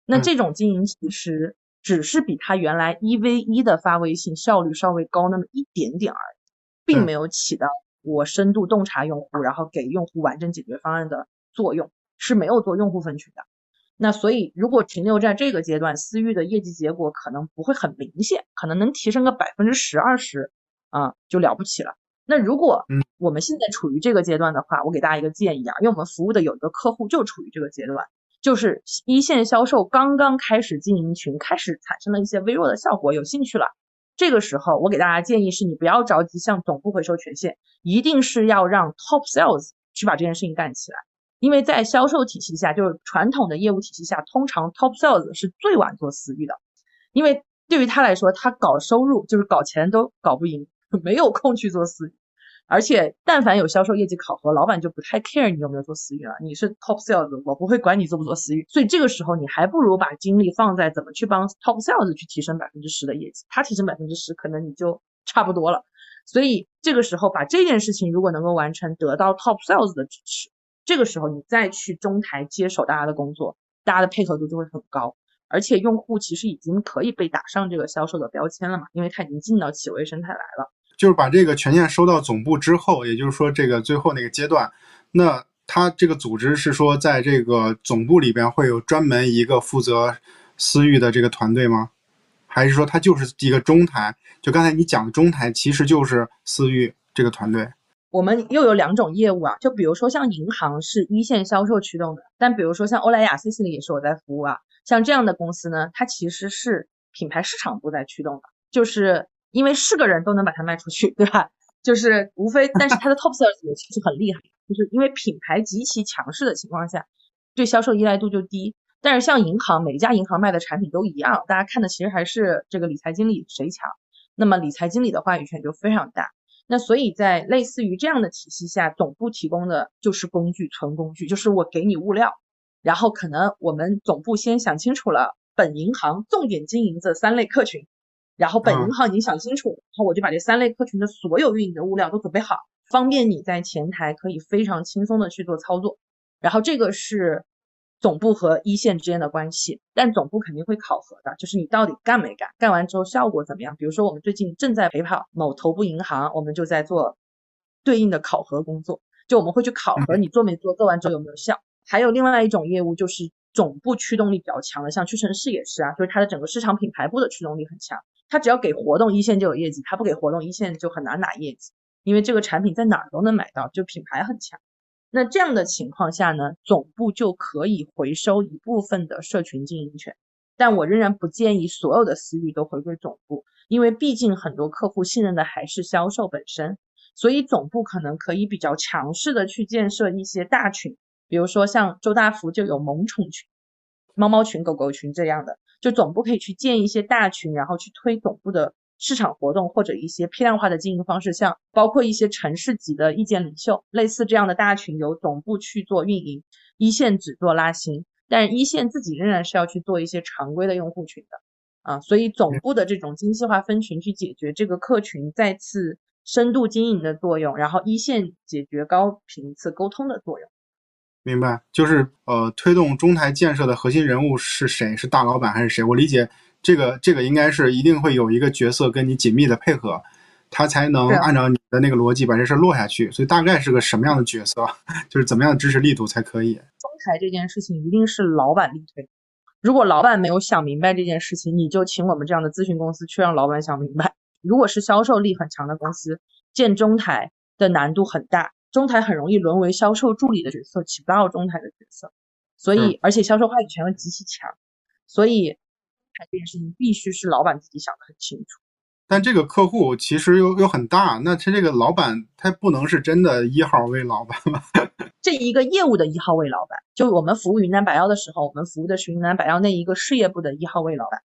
那这种经营其实只是比他原来一 v 一的发微信效率稍微高那么一点点而已，并没有起到我深度洞察用户，然后给用户完整解决方案的作用，是没有做用户分群的。那所以如果停留在这个阶段，私域的业绩结果可能不会很明显，可能能提升个百分之十二十啊就了不起了。那如果我们现在处于这个阶段的话，我给大家一个建议啊，因为我们服务的有一个客户就处于这个阶段，就是一线销售刚刚开始经营群，开始产生了一些微弱的效果，有兴趣了。这个时候，我给大家建议是，你不要着急向总部回收权限，一定是要让 top sales 去把这件事情干起来。因为在销售体系下，就是传统的业务体系下，通常 top sales 是最晚做私域的，因为对于他来说，他搞收入就是搞钱都搞不赢，没有空去做私域。而且，但凡有销售业绩考核，老板就不太 care 你有没有做私域了。你是 top sales，我不会管你做不做私域。所以这个时候，你还不如把精力放在怎么去帮 top sales 去提升百分之十的业绩。他提升百分之十，可能你就差不多了。所以这个时候把这件事情如果能够完成，得到 top sales 的支持，这个时候你再去中台接手大家的工作，大家的配合度就会很高，而且用户其实已经可以被打上这个销售的标签了嘛，因为他已经进到企微生态来了。就是把这个权限收到总部之后，也就是说这个最后那个阶段，那他这个组织是说在这个总部里边会有专门一个负责私域的这个团队吗？还是说它就是一个中台？就刚才你讲的中台其实就是私域这个团队。我们又有两种业务啊，就比如说像银行是一线销售驱动的，但比如说像欧莱雅 C C 里也是我在服务啊，像这样的公司呢，它其实是品牌市场部在驱动的，就是因为是个人都能把它卖出去，对吧？就是无非，<laughs> 但是它的 top sales 也其实很厉害，就是因为品牌极其强势的情况下，对销售依赖度就低。但是像银行，每一家银行卖的产品都一样，大家看的其实还是这个理财经理谁强，那么理财经理的话语权就非常大。那所以在类似于这样的体系下，总部提供的就是工具，纯工具，就是我给你物料，然后可能我们总部先想清楚了本银行重点经营这三类客群，然后本银行已经想清楚，然后我就把这三类客群的所有运营的物料都准备好，方便你在前台可以非常轻松的去做操作，然后这个是。总部和一线之间的关系，但总部肯定会考核的，就是你到底干没干，干完之后效果怎么样？比如说我们最近正在陪跑某头部银行，我们就在做对应的考核工作，就我们会去考核你做没做，做完之后有没有效。还有另外一种业务就是总部驱动力比较强的，像屈臣氏也是啊，就是它的整个市场品牌部的驱动力很强，它只要给活动，一线就有业绩；它不给活动，一线就很难拿业绩，因为这个产品在哪儿都能买到，就品牌很强。那这样的情况下呢，总部就可以回收一部分的社群经营权，但我仍然不建议所有的私域都回归总部，因为毕竟很多客户信任的还是销售本身，所以总部可能可以比较强势的去建设一些大群，比如说像周大福就有萌宠群、猫猫群、狗狗群这样的，就总部可以去建一些大群，然后去推总部的。市场活动或者一些批量化的经营方式，像包括一些城市级的意见领袖，类似这样的大群由总部去做运营，一线只做拉新，但是一线自己仍然是要去做一些常规的用户群的啊，所以总部的这种精细化分群去解决这个客群再次深度经营的作用，然后一线解决高频次沟通的作用。明白，就是呃，推动中台建设的核心人物是谁？是大老板还是谁？我理解。这个这个应该是一定会有一个角色跟你紧密的配合，他才能按照你的那个逻辑把这事落下去。所以大概是个什么样的角色，<laughs> 就是怎么样的支持力度才可以？中台这件事情一定是老板力推，如果老板没有想明白这件事情，你就请我们这样的咨询公司去让老板想明白。如果是销售力很强的公司，建中台的难度很大，中台很容易沦为销售助理的角色，起不到中台的角色。所以，而且销售话语权又极其强，所以。这件事情必须是老板自己想的很清楚，但这个客户其实又又很大，那他这个老板他不能是真的一号位老板吧？<laughs> 这一个业务的一号位老板，就我们服务云南白药的时候，我们服务的是云南白药那一个事业部的一号位老板。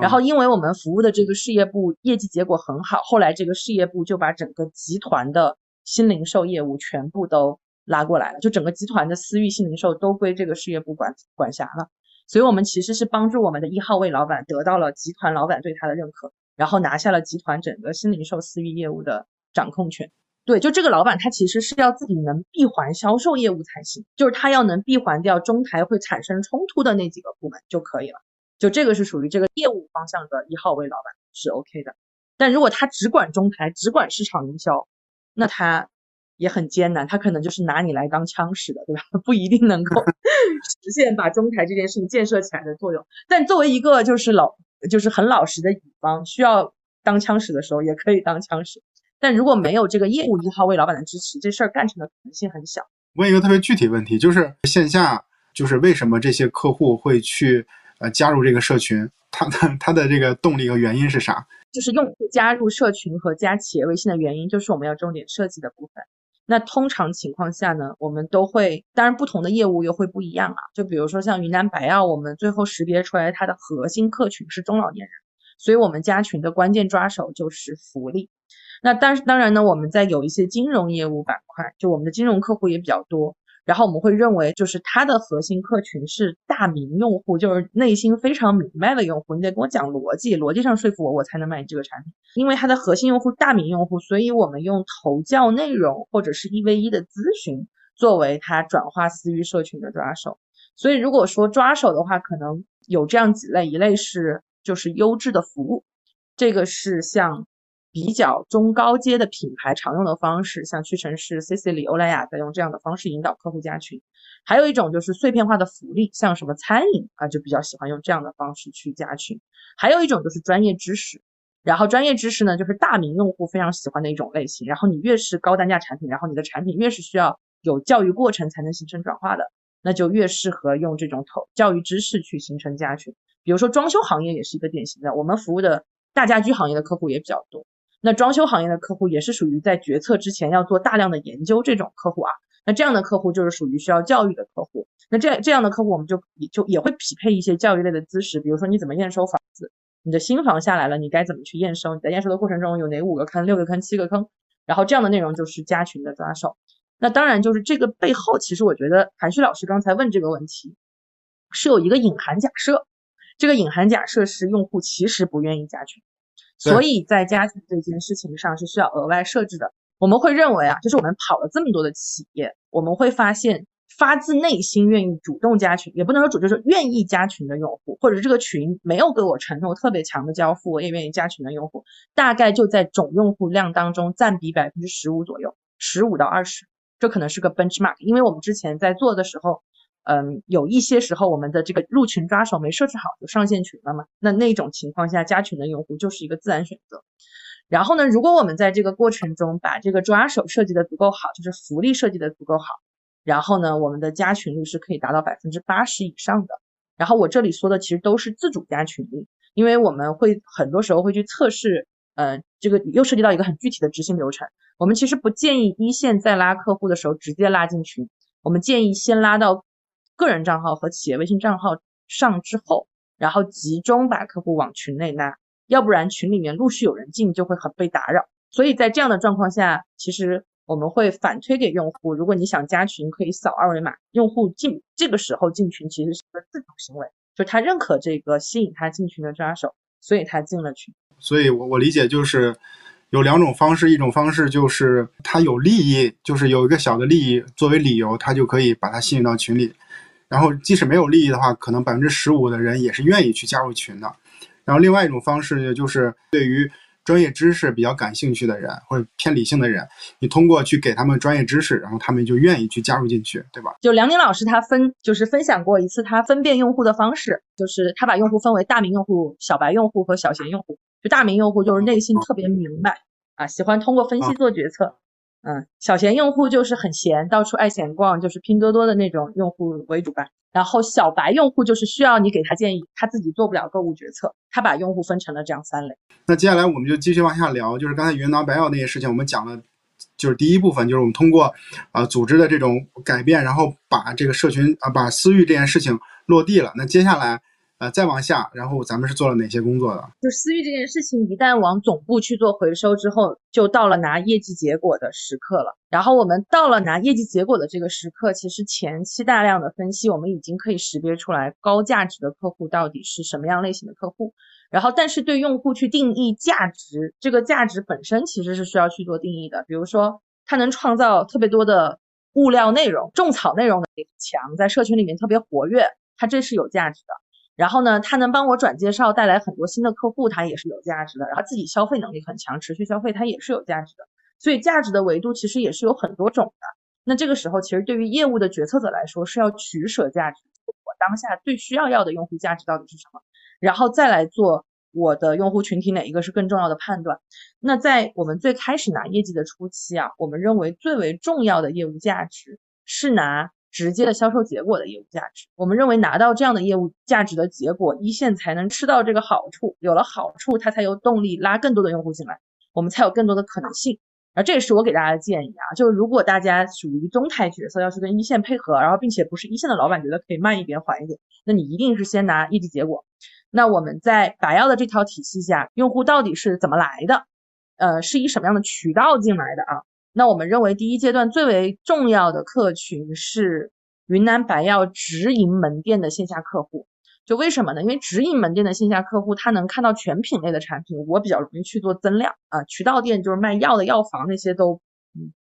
然后因为我们服务的这个事业部业绩结果很好，后来这个事业部就把整个集团的新零售业务全部都拉过来了，就整个集团的私域新零售都归这个事业部管管辖了。所以，我们其实是帮助我们的一号位老板得到了集团老板对他的认可，然后拿下了集团整个新零售私域业务的掌控权。对，就这个老板，他其实是要自己能闭环销售业务才行，就是他要能闭环掉中台会产生冲突的那几个部门就可以了。就这个是属于这个业务方向的一号位老板是 OK 的。但如果他只管中台，只管市场营销，那他。也很艰难，他可能就是拿你来当枪使的，对吧？<laughs> 不一定能够 <laughs> 实现把中台这件事情建设起来的作用。但作为一个就是老就是很老实的乙方，需要当枪使的时候也可以当枪使。但如果没有这个业务一号位老板的支持，这事儿干成的可能性很小。问一个特别具体问题，就是线下就是为什么这些客户会去呃加入这个社群？他的他的这个动力和原因是啥？就是用户加入社群和加企业微信的原因，就是我们要重点设计的部分。那通常情况下呢，我们都会，当然不同的业务又会不一样啊。就比如说像云南白药，我们最后识别出来它的核心客群是中老年人，所以我们加群的关键抓手就是福利。那当当然呢，我们在有一些金融业务板块，就我们的金融客户也比较多。然后我们会认为，就是它的核心客群是大民用户，就是内心非常明白的用户。你得跟我讲逻辑，逻辑上说服我，我才能买你这个产品。因为它的核心用户大民用户，所以我们用投教内容或者是一 v 一的咨询作为他转化私域社群的抓手。所以如果说抓手的话，可能有这样几类，一类是就是优质的服务，这个是像比较中高阶的品牌常用的方式，像屈臣氏、C C 里、欧莱雅在用这样的方式引导客户加群。还有一种就是碎片化的福利，像什么餐饮啊，就比较喜欢用这样的方式去加群。还有一种就是专业知识，然后专业知识呢，就是大名用户非常喜欢的一种类型。然后你越是高单价产品，然后你的产品越是需要有教育过程才能形成转化的。那就越适合用这种投教育知识去形成加群，比如说装修行业也是一个典型的，我们服务的大家居行业的客户也比较多。那装修行业的客户也是属于在决策之前要做大量的研究这种客户啊。那这样的客户就是属于需要教育的客户。那这这样的客户我们就也就也会匹配一些教育类的知识，比如说你怎么验收房子，你的新房下来了，你该怎么去验收？你在验收的过程中有哪五个坑、六个坑、七个坑？然后这样的内容就是加群的抓手。那当然，就是这个背后，其实我觉得韩旭老师刚才问这个问题，是有一个隐含假设。这个隐含假设是用户其实不愿意加群，所以在加群这件事情上是需要额外设置的。我们会认为啊，就是我们跑了这么多的企业，我们会发现发自内心愿意主动加群，也不能说主，就是愿意加群的用户，或者这个群没有给我承诺特别强的交付，我也愿意加群的用户，大概就在总用户量当中占比百分之十五左右，十五到二十。这可能是个 benchmark，因为我们之前在做的时候，嗯，有一些时候我们的这个入群抓手没设置好就上线群了嘛，那那种情况下加群的用户就是一个自然选择。然后呢，如果我们在这个过程中把这个抓手设计的足够好，就是福利设计的足够好，然后呢，我们的加群率是可以达到百分之八十以上的。然后我这里说的其实都是自主加群率，因为我们会很多时候会去测试。呃，这个又涉及到一个很具体的执行流程。我们其实不建议一线在拉客户的时候直接拉进群，我们建议先拉到个人账号和企业微信账号上之后，然后集中把客户往群内拉，要不然群里面陆续有人进就会很被打扰。所以在这样的状况下，其实我们会反推给用户，如果你想加群，可以扫二维码。用户进这个时候进群其实是个自主行为，就他认可这个吸引他进群的抓手，所以他进了群。所以，我我理解就是有两种方式，一种方式就是他有利益，就是有一个小的利益作为理由，他就可以把他吸引到群里。然后，即使没有利益的话，可能百分之十五的人也是愿意去加入群的。然后，另外一种方式呢，就是对于专业知识比较感兴趣的人或者偏理性的人，你通过去给他们专业知识，然后他们就愿意去加入进去，对吧？就梁宁老师他分就是分享过一次他分辨用户的方式，就是他把用户分为大名用户、小白用户和小闲用户。就大名用户就是内心特别明白啊，喜欢通过分析做决策。嗯，嗯小闲用户就是很闲，到处爱闲逛，就是拼多多的那种用户为主吧。然后小白用户就是需要你给他建议，他自己做不了购物决策。他把用户分成了这样三类。那接下来我们就继续往下聊，就是刚才云南白药那些事情，我们讲了，就是第一部分，就是我们通过啊组织的这种改变，然后把这个社群啊把私域这件事情落地了。那接下来。呃，再往下，然后咱们是做了哪些工作的？就私域这件事情，一旦往总部去做回收之后，就到了拿业绩结果的时刻了。然后我们到了拿业绩结果的这个时刻，其实前期大量的分析，我们已经可以识别出来高价值的客户到底是什么样类型的客户。然后，但是对用户去定义价值，这个价值本身其实是需要去做定义的。比如说，它能创造特别多的物料内容、种草内容的强，在社群里面特别活跃，它这是有价值的。然后呢，他能帮我转介绍，带来很多新的客户，他也是有价值的。然后自己消费能力很强，持续消费，它也是有价值的。所以价值的维度其实也是有很多种的。那这个时候，其实对于业务的决策者来说，是要取舍价值，我当下最需要要的用户价值到底是什么，然后再来做我的用户群体哪一个是更重要的判断。那在我们最开始拿业绩的初期啊，我们认为最为重要的业务价值是拿。直接的销售结果的业务价值，我们认为拿到这样的业务价值的结果，一线才能吃到这个好处，有了好处，它才有动力拉更多的用户进来，我们才有更多的可能性。而这也是我给大家的建议啊，就是如果大家属于中台角色，要去跟一线配合，然后并且不是一线的老板觉得可以慢一点、缓一点，那你一定是先拿业绩结果。那我们在白药的这套体系下，用户到底是怎么来的？呃，是以什么样的渠道进来的啊？那我们认为第一阶段最为重要的客群是云南白药直营门店的线下客户。就为什么呢？因为直营门店的线下客户他能看到全品类的产品，我比较容易去做增量啊。渠道店就是卖药的药房那些都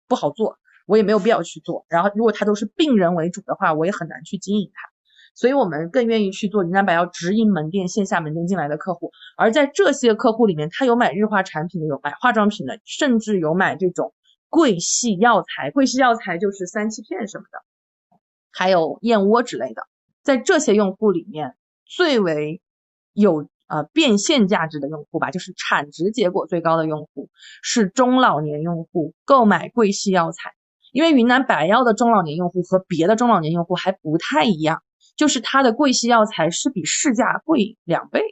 不好做，我也没有必要去做。然后如果他都是病人为主的话，我也很难去经营它。所以我们更愿意去做云南白药直营门店、线下门店进来的客户。而在这些客户里面，他有买日化产品的，有买化妆品的，甚至有买这种桂系药材。桂系药材就是三七片什么的，还有燕窝之类的。在这些用户里面，最为有呃变现价值的用户吧，就是产值结果最高的用户是中老年用户购买桂系药材，因为云南白药的中老年用户和别的中老年用户还不太一样，就是它的桂系药材是比市价贵两倍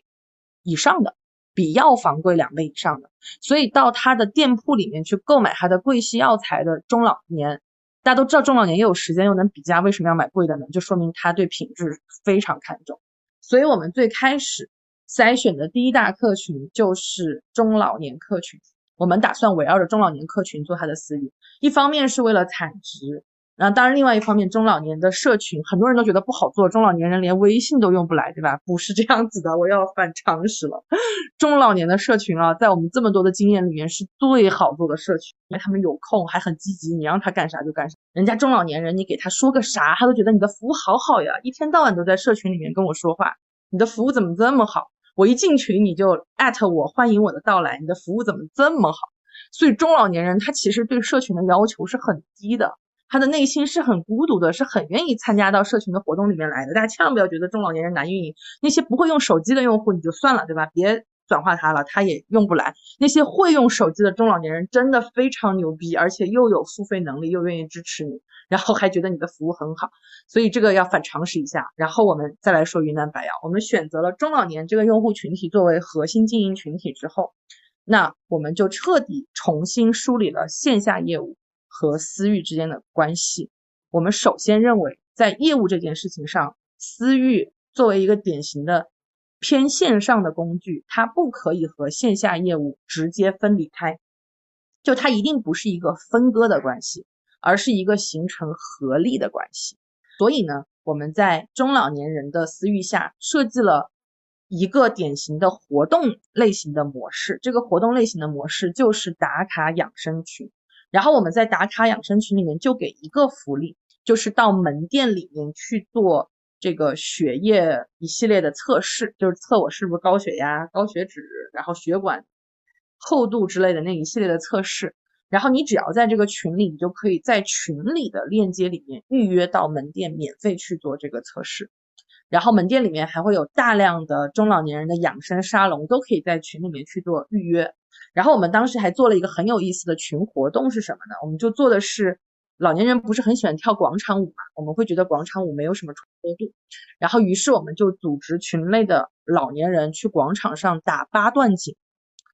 以上的，比药房贵两倍以上的，所以到他的店铺里面去购买他的贵系药材的中老年，大家都知道中老年又有时间又能比价，为什么要买贵的呢？就说明他对品质非常看重。所以我们最开始筛选的第一大客群就是中老年客群，我们打算围绕着中老年客群做他的私域，一方面是为了产值，然后当然另外一方面中老年的社群很多人都觉得不好做，中老年人连微信都用不来，对吧？不是这样子的，我要反常识了。中老年的社群啊，在我们这么多的经验里面是最好做的社群，因为他们有空还很积极，你让他干啥就干啥。人家中老年人，你给他说个啥，他都觉得你的服务好好呀，一天到晚都在社群里面跟我说话，你的服务怎么这么好？我一进群你就艾特我，欢迎我的到来，你的服务怎么这么好？所以中老年人他其实对社群的要求是很低的，他的内心是很孤独的，是很愿意参加到社群的活动里面来的。大家千万不要觉得中老年人难运营，那些不会用手机的用户你就算了，对吧？别。转化他了，他也用不来。那些会用手机的中老年人真的非常牛逼，而且又有付费能力，又愿意支持你，然后还觉得你的服务很好，所以这个要反常识一下。然后我们再来说云南白药，我们选择了中老年这个用户群体作为核心经营群体之后，那我们就彻底重新梳理了线下业务和私域之间的关系。我们首先认为，在业务这件事情上，私域作为一个典型的。偏线上的工具，它不可以和线下业务直接分离开，就它一定不是一个分割的关系，而是一个形成合力的关系。所以呢，我们在中老年人的私域下设计了一个典型的活动类型的模式，这个活动类型的模式就是打卡养生群。然后我们在打卡养生群里面就给一个福利，就是到门店里面去做。这个血液一系列的测试，就是测我是不是高血压、高血脂，然后血管厚度之类的那一系列的测试。然后你只要在这个群里，你就可以在群里的链接里面预约到门店，免费去做这个测试。然后门店里面还会有大量的中老年人的养生沙龙，都可以在群里面去做预约。然后我们当时还做了一个很有意思的群活动是什么呢？我们就做的是。老年人不是很喜欢跳广场舞嘛？我们会觉得广场舞没有什么传播度，然后于是我们就组织群内的老年人去广场上打八段锦，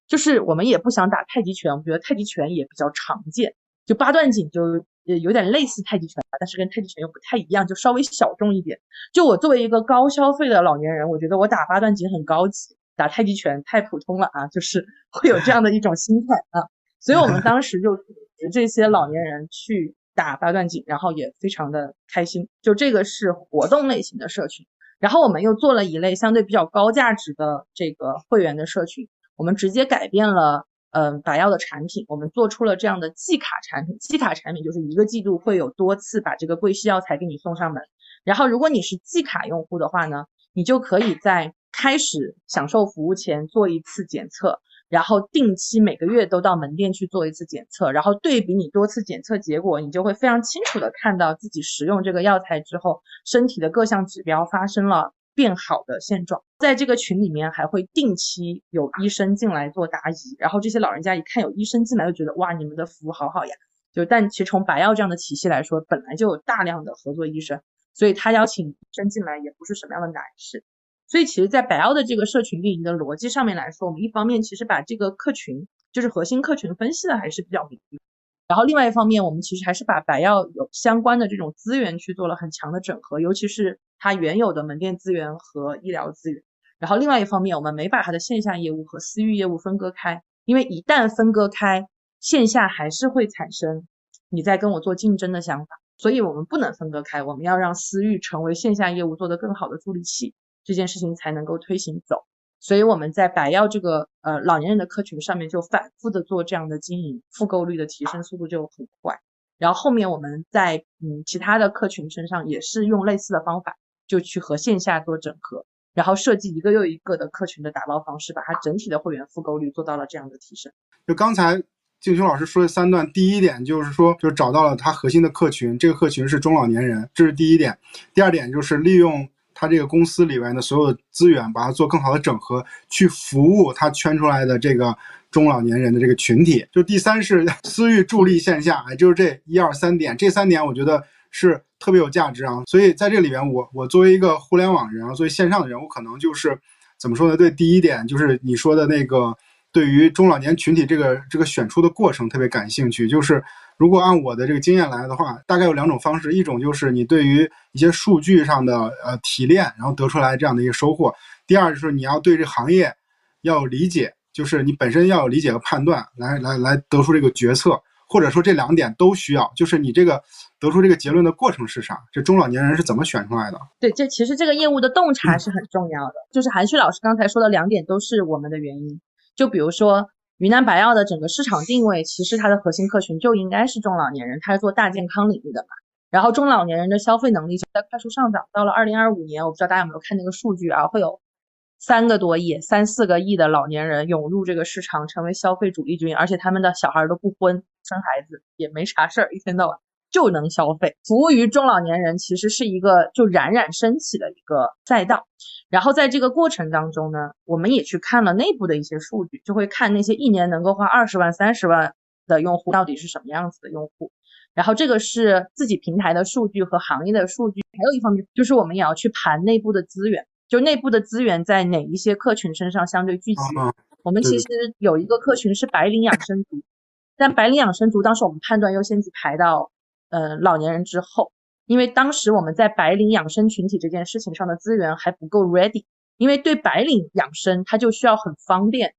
就是我们也不想打太极拳，我们觉得太极拳也比较常见，就八段锦就有点类似太极拳吧，但是跟太极拳又不太一样，就稍微小众一点。就我作为一个高消费的老年人，我觉得我打八段锦很高级，打太极拳太普通了啊，就是 <laughs> 会有这样的一种心态啊，所以我们 <laughs> 当时就组织这些老年人去。打八段锦，然后也非常的开心。就这个是活动类型的社群，然后我们又做了一类相对比较高价值的这个会员的社群，我们直接改变了嗯把药的产品，我们做出了这样的季卡产品。季卡产品就是一个季度会有多次把这个贵系药材给你送上门，然后如果你是季卡用户的话呢，你就可以在开始享受服务前做一次检测。然后定期每个月都到门店去做一次检测，然后对比你多次检测结果，你就会非常清楚的看到自己食用这个药材之后，身体的各项指标发生了变好的现状。在这个群里面还会定期有医生进来做答疑，然后这些老人家一看有医生进来，就觉得哇，你们的服务好好呀。就但其实从白药这样的体系来说，本来就有大量的合作医生，所以他邀请医生进来也不是什么样的难事。所以其实，在白奥的这个社群运营的逻辑上面来说，我们一方面其实把这个客群，就是核心客群分析的还是比较明确，然后另外一方面，我们其实还是把白药有相关的这种资源去做了很强的整合，尤其是它原有的门店资源和医疗资源。然后另外一方面，我们没把它的线下业务和私域业务分割开，因为一旦分割开，线下还是会产生你在跟我做竞争的想法，所以我们不能分割开，我们要让私域成为线下业务做得更好的助力器。这件事情才能够推行走，所以我们在白药这个呃老年人的客群上面就反复的做这样的经营，复购率的提升速度就很快。然后后面我们在嗯其他的客群身上也是用类似的方法，就去和线下做整合，然后设计一个又一个的客群的打包方式，把它整体的会员复购率做到了这样的提升。就刚才静秋老师说的三段，第一点就是说，就找到了它核心的客群，这个客群是中老年人，这是第一点。第二点就是利用他这个公司里面的所有的资源，把它做更好的整合，去服务他圈出来的这个。中老年人的这个群体，就第三是 <laughs> 私域助力线下，哎，就是这一二三点，这三点我觉得是特别有价值啊。所以在这里边，我我作为一个互联网人啊，作为线上的人，我可能就是怎么说呢？对第一点，就是你说的那个，对于中老年群体这个这个选出的过程特别感兴趣。就是如果按我的这个经验来的话，大概有两种方式，一种就是你对于一些数据上的呃提炼，然后得出来这样的一个收获；第二就是你要对这行业要理解。就是你本身要有理解和判断，来来来得出这个决策，或者说这两点都需要。就是你这个得出这个结论的过程是啥？这中老年人是怎么选出来的？对，这其实这个业务的洞察是很重要的。就是韩旭老师刚才说的两点都是我们的原因。就比如说云南白药的整个市场定位，其实它的核心客群就应该是中老年人，它是做大健康领域的嘛。然后中老年人的消费能力就在快速上涨，到了二零二五年，我不知道大家有没有看那个数据啊，会有。三个多亿、三四个亿的老年人涌入这个市场，成为消费主力军，而且他们的小孩都不婚，生孩子也没啥事儿，一天到晚就能消费。服务于中老年人其实是一个就冉冉升起的一个赛道。然后在这个过程当中呢，我们也去看了内部的一些数据，就会看那些一年能够花二十万、三十万的用户到底是什么样子的用户。然后这个是自己平台的数据和行业的数据，还有一方面就是我们也要去盘内部的资源。就内部的资源在哪一些客群身上相对聚集？我们其实有一个客群是白领养生族，但白领养生族当时我们判断优先级排到呃老年人之后，因为当时我们在白领养生群体这件事情上的资源还不够 ready，因为对白领养生它就需要很方便。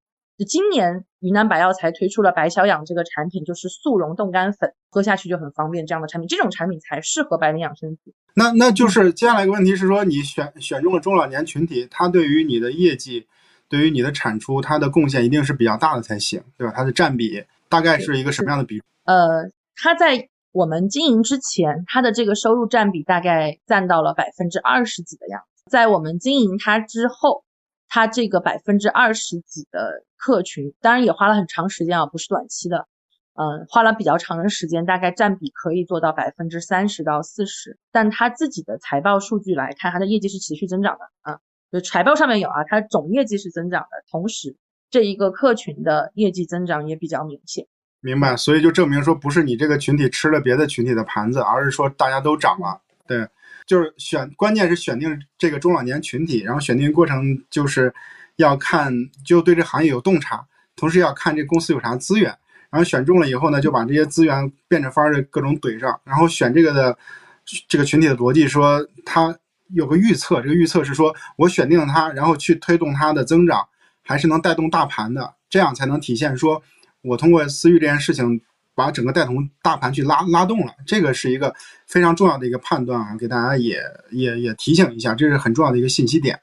今年云南白药才推出了白小养这个产品，就是速溶冻干粉，喝下去就很方便。这样的产品，这种产品才适合白领养生族。那那就是接下来一个问题是说，你选选中了中老年群体，它对于你的业绩，对于你的产出，它的贡献一定是比较大的才行，对吧？它的占比大概是一个什么样的比？呃，它在我们经营之前，它的这个收入占比大概占到了百分之二十几的样子。在我们经营它之后，它这个百分之二十几的。客群当然也花了很长时间啊，不是短期的，嗯，花了比较长的时间，大概占比可以做到百分之三十到四十。但他自己的财报数据来看，他的业绩是持续增长的啊，就财报上面有啊，它总业绩是增长的，同时这一个客群的业绩增长也比较明显。明白，所以就证明说不是你这个群体吃了别的群体的盘子，而是说大家都涨了。对，就是选，关键是选定这个中老年群体，然后选定过程就是。要看就对这行业有洞察，同时要看这公司有啥资源，然后选中了以后呢，就把这些资源变着法儿的各种怼上，然后选这个的这个群体的逻辑说，他有个预测，这个预测是说我选定了它，然后去推动它的增长，还是能带动大盘的，这样才能体现说我通过私域这件事情把整个带动大盘去拉拉动了，这个是一个非常重要的一个判断啊，给大家也也也提醒一下，这是很重要的一个信息点。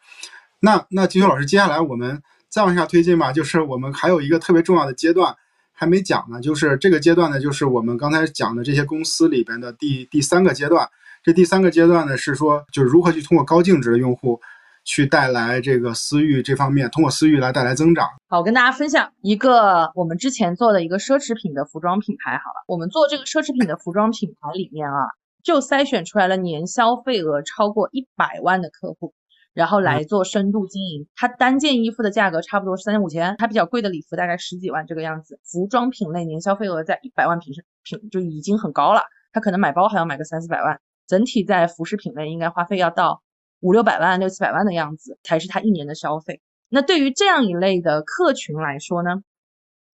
那那金秋老师，接下来我们再往下推进吧。就是我们还有一个特别重要的阶段还没讲呢，就是这个阶段呢，就是我们刚才讲的这些公司里边的第第三个阶段。这第三个阶段呢，是说就是如何去通过高净值的用户去带来这个私域这方面，通过私域来带来增长。好，我跟大家分享一个我们之前做的一个奢侈品的服装品牌。好了，我们做这个奢侈品的服装品牌里面啊，就筛选出来了年消费额超过一百万的客户。然后来做深度经营，它单件衣服的价格差不多是三千五千，它比较贵的礼服大概十几万这个样子。服装品类年消费额在一百万平品就已经很高了，他可能买包还要买个三四百万，整体在服饰品类应该花费要到五六百万、六七百万的样子才是他一年的消费。那对于这样一类的客群来说呢，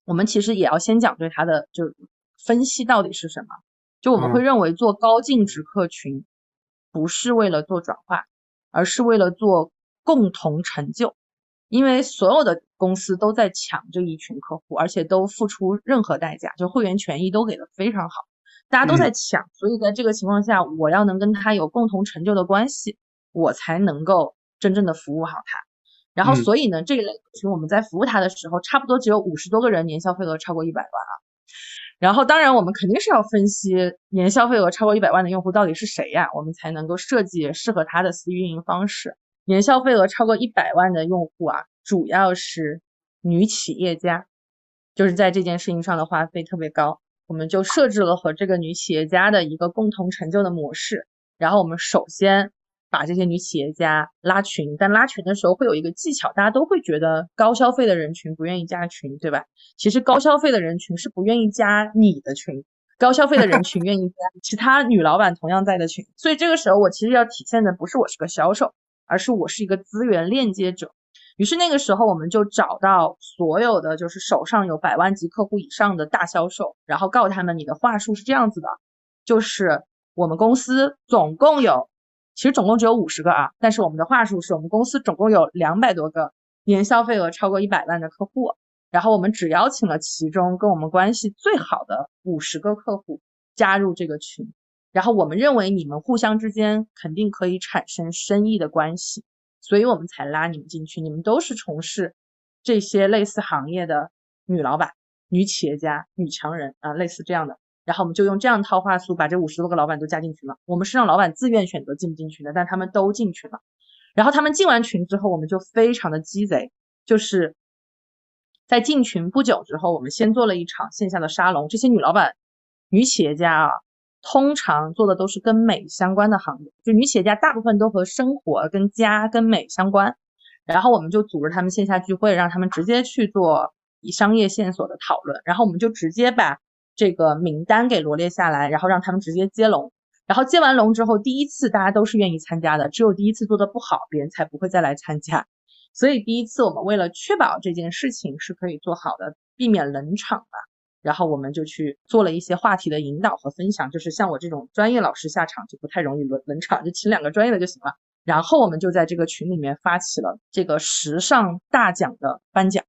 我们其实也要先讲对它的就分析到底是什么，就我们会认为做高净值客群不是为了做转化。而是为了做共同成就，因为所有的公司都在抢这一群客户，而且都付出任何代价，就会员权益都给的非常好，大家都在抢，所以在这个情况下，我要能跟他有共同成就的关系，我才能够真正的服务好他。然后，所以呢，这一类群我们在服务他的时候，差不多只有五十多个人年消费额超过一百万啊。然后当然我们肯定是要分析年消费额超过一百万的用户到底是谁呀，我们才能够设计适合他的私域运营方式。年消费额超过一百万的用户啊，主要是女企业家，就是在这件事情上的花费特别高，我们就设置了和这个女企业家的一个共同成就的模式。然后我们首先把这些女企业家拉群，但拉群的时候会有一个技巧，大家都会觉得高消费的人群不愿意加群，对吧？其实高消费的人群是不愿意加你的群，高消费的人群愿意加其他女老板同样在的群。所以这个时候我其实要体现的不是我是个销售。而是我是一个资源链接者，于是那个时候我们就找到所有的就是手上有百万级客户以上的大销售，然后告诉他们你的话术是这样子的，就是我们公司总共有，其实总共只有五十个啊，但是我们的话术是我们公司总共有两百多个年消费额超过一百万的客户，然后我们只邀请了其中跟我们关系最好的五十个客户加入这个群。然后我们认为你们互相之间肯定可以产生生意的关系，所以我们才拉你们进去。你们都是从事这些类似行业的女老板、女企业家、女强人啊，类似这样的。然后我们就用这样套话术把这五十多个老板都加进去了。我们是让老板自愿选择进不进群的，但他们都进去了。然后他们进完群之后，我们就非常的鸡贼，就是在进群不久之后，我们先做了一场线下的沙龙。这些女老板、女企业家啊。通常做的都是跟美相关的行业，就女企业家大部分都和生活、跟家、跟美相关。然后我们就组织他们线下聚会，让他们直接去做以商业线索的讨论。然后我们就直接把这个名单给罗列下来，然后让他们直接接龙。然后接完龙之后，第一次大家都是愿意参加的，只有第一次做的不好，别人才不会再来参加。所以第一次我们为了确保这件事情是可以做好的，避免冷场吧。然后我们就去做了一些话题的引导和分享，就是像我这种专业老师下场就不太容易冷冷场，就请两个专业的就行了。然后我们就在这个群里面发起了这个时尚大奖的颁奖，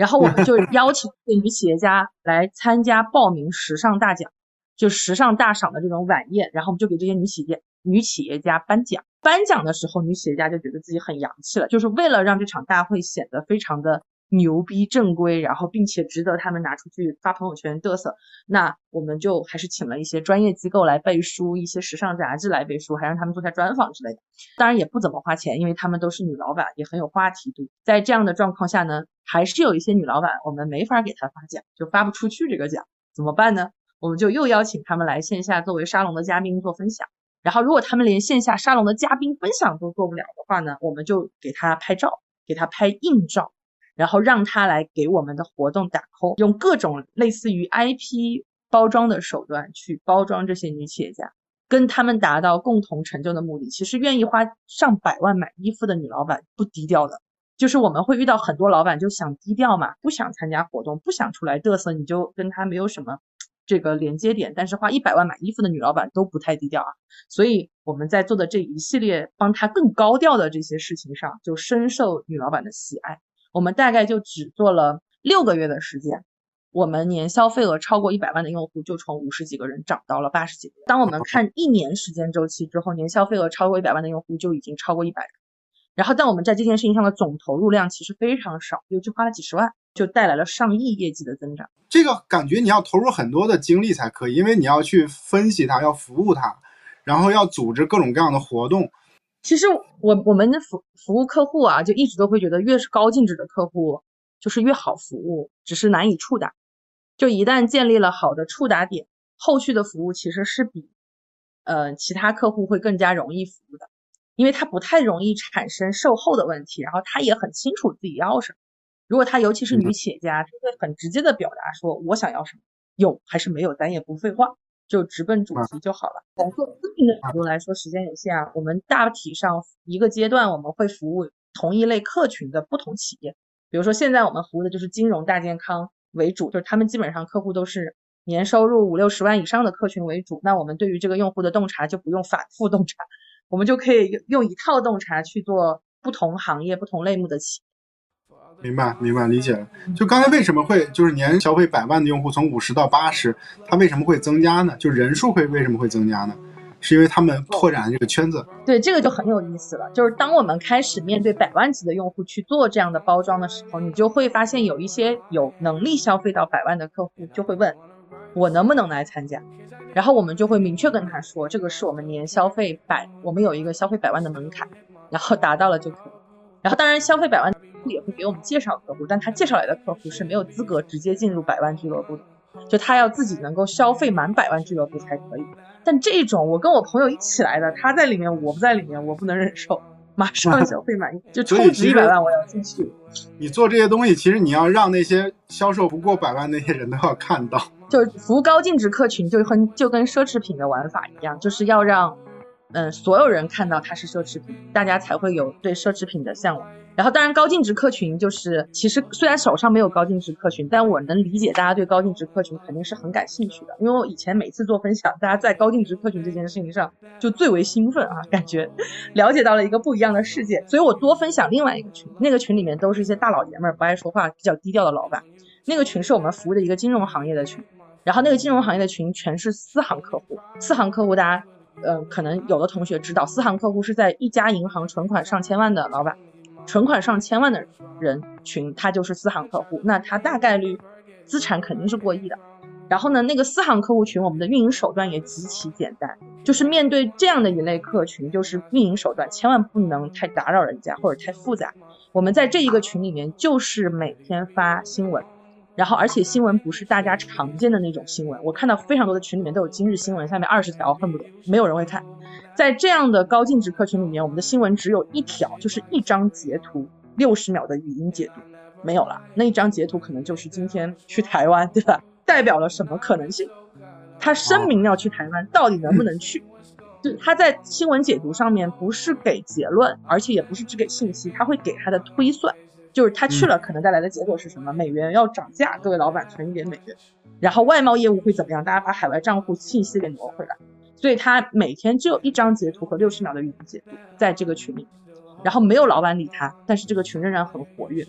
然后我们就 <laughs> 邀请这女企业家来参加报名时尚大奖，就时尚大赏的这种晚宴，然后我们就给这些女企业女企业家颁奖。颁奖的时候，女企业家就觉得自己很洋气了，就是为了让这场大会显得非常的。牛逼正规，然后并且值得他们拿出去发朋友圈嘚瑟，那我们就还是请了一些专业机构来背书，一些时尚杂志来背书，还让他们做下专访之类的。当然也不怎么花钱，因为他们都是女老板，也很有话题度。在这样的状况下呢，还是有一些女老板我们没法给她发奖，就发不出去这个奖，怎么办呢？我们就又邀请他们来线下作为沙龙的嘉宾做分享。然后如果他们连线下沙龙的嘉宾分享都做不了的话呢，我们就给他拍照，给他拍硬照。然后让他来给我们的活动打 call，用各种类似于 IP 包装的手段去包装这些女企业家，跟他们达到共同成就的目的。其实愿意花上百万买衣服的女老板不低调的，就是我们会遇到很多老板就想低调嘛，不想参加活动，不想出来嘚瑟，你就跟他没有什么这个连接点。但是花一百万买衣服的女老板都不太低调啊，所以我们在做的这一系列帮她更高调的这些事情上，就深受女老板的喜爱。我们大概就只做了六个月的时间，我们年消费额超过一百万的用户就从五十几个人涨到了八十几个。当我们看一年时间周期之后，年消费额超过一百万的用户就已经超过一百。然后，但我们在这件事情上的总投入量其实非常少，也就花了几十万，就带来了上亿业绩的增长。这个感觉你要投入很多的精力才可以，因为你要去分析它，要服务它，然后要组织各种各样的活动。其实我我们的服服务客户啊，就一直都会觉得越是高净值的客户就是越好服务，只是难以触达。就一旦建立了好的触达点，后续的服务其实是比呃其他客户会更加容易服务的，因为他不太容易产生售后的问题，然后他也很清楚自己要什么。如果他尤其是女企业家，就会很直接的表达说我想要什么，有还是没有，咱也不废话。就直奔主题就好了。从做咨询的角度来说，时间有限啊，我们大体上一个阶段我们会服务同一类客群的不同企业。比如说现在我们服务的就是金融大健康为主，就是他们基本上客户都是年收入五六十万以上的客群为主。那我们对于这个用户的洞察就不用反复 <laughs> 洞察，我们就可以用用一套洞察去做不同行业、不同类目的企。明白，明白，理解了。就刚才为什么会就是年消费百万的用户从五十到八十，它为什么会增加呢？就人数会为什么会增加呢？是因为他们拓展这个圈子。对，这个就很有意思了。就是当我们开始面对百万级的用户去做这样的包装的时候，你就会发现有一些有能力消费到百万的客户就会问，我能不能来参加？然后我们就会明确跟他说，这个是我们年消费百，我们有一个消费百万的门槛，然后达到了就可以。然后当然消费百万也会给我们介绍客户，但他介绍来的客户是没有资格直接进入百万俱乐部的，就他要自己能够消费满百万俱乐部才可以。但这种我跟我朋友一起来的，他在里面我不在里面，我不能忍受。马上 <laughs> 消费满意，就充值一百万，我要进去。你做这些东西，其实你要让那些销售不过百万那些人都要看到。就服务高净值客群，就很就跟奢侈品的玩法一样，就是要让嗯所有人看到它是奢侈品，大家才会有对奢侈品的向往。然后，当然高净值客群就是，其实虽然手上没有高净值客群，但我能理解大家对高净值客群肯定是很感兴趣的。因为我以前每次做分享，大家在高净值客群这件事情上就最为兴奋啊，感觉了解到了一个不一样的世界，所以我多分享另外一个群，那个群里面都是一些大老爷们儿，不爱说话，比较低调的老板。那个群是我们服务的一个金融行业的群，然后那个金融行业的群全是私行客户，私行客户大家嗯可能有的同学知道，私行客户是在一家银行存款上千万的老板。存款上千万的人群，他就是私行客户，那他大概率资产肯定是过亿的。然后呢，那个私行客户群，我们的运营手段也极其简单，就是面对这样的一类客群，就是运营手段千万不能太打扰人家或者太复杂。我们在这一个群里面，就是每天发新闻。然后，而且新闻不是大家常见的那种新闻，我看到非常多的群里面都有今日新闻，下面二十条，恨不得没有人会看。在这样的高净值客群里面，我们的新闻只有一条，就是一张截图，六十秒的语音解读，没有了。那一张截图可能就是今天去台湾，对吧？代表了什么可能性？他声明要去台湾，到底能不能去？就他在新闻解读上面不是给结论，而且也不是只给信息，他会给他的推算。就是他去了，可能带来的结果是什么？美元要涨价，各位老板存一点美元，然后外贸业务会怎么样？大家把海外账户信息给挪回来。所以他每天只有一张截图和六十秒的语音解读在这个群里，然后没有老板理他，但是这个群仍然很活跃。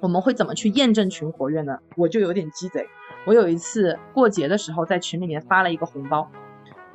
我们会怎么去验证群活跃呢？我就有点鸡贼，我有一次过节的时候在群里面发了一个红包。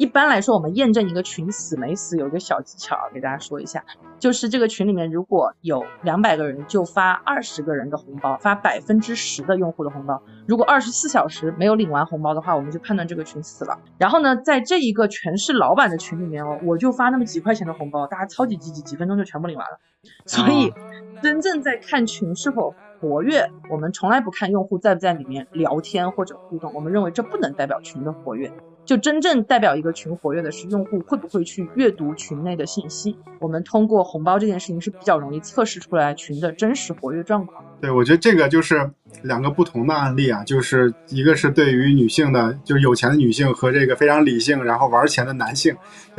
一般来说，我们验证一个群死没死有一个小技巧，给大家说一下，就是这个群里面如果有两百个人，就发二十个人的红包，发百分之十的用户的红包。如果二十四小时没有领完红包的话，我们就判断这个群死了。然后呢，在这一个全是老板的群里面哦，我就发那么几块钱的红包，大家超级积极，几分钟就全部领完了。所以，真正在看群是否活跃，我们从来不看用户在不在里面聊天或者互动，我们认为这不能代表群的活跃。就真正代表一个群活跃的是用户会不会去阅读群内的信息。我们通过红包这件事情是比较容易测试出来群的真实活跃状况。对，我觉得这个就是两个不同的案例啊，就是一个是对于女性的，就是有钱的女性和这个非常理性然后玩钱的男性，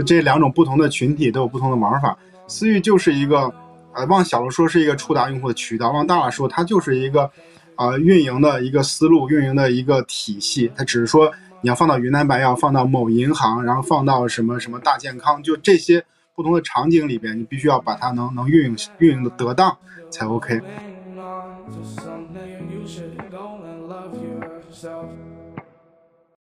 这两种不同的群体都有不同的玩法。私域就是一个，呃，往小了说是一个触达用户的渠道，往大了说它就是一个，啊，运营的一个思路，运营的一个体系。它只是说。你要放到云南白药，放到某银行，然后放到什么什么大健康，就这些不同的场景里边，你必须要把它能能运用运用的得当才 OK。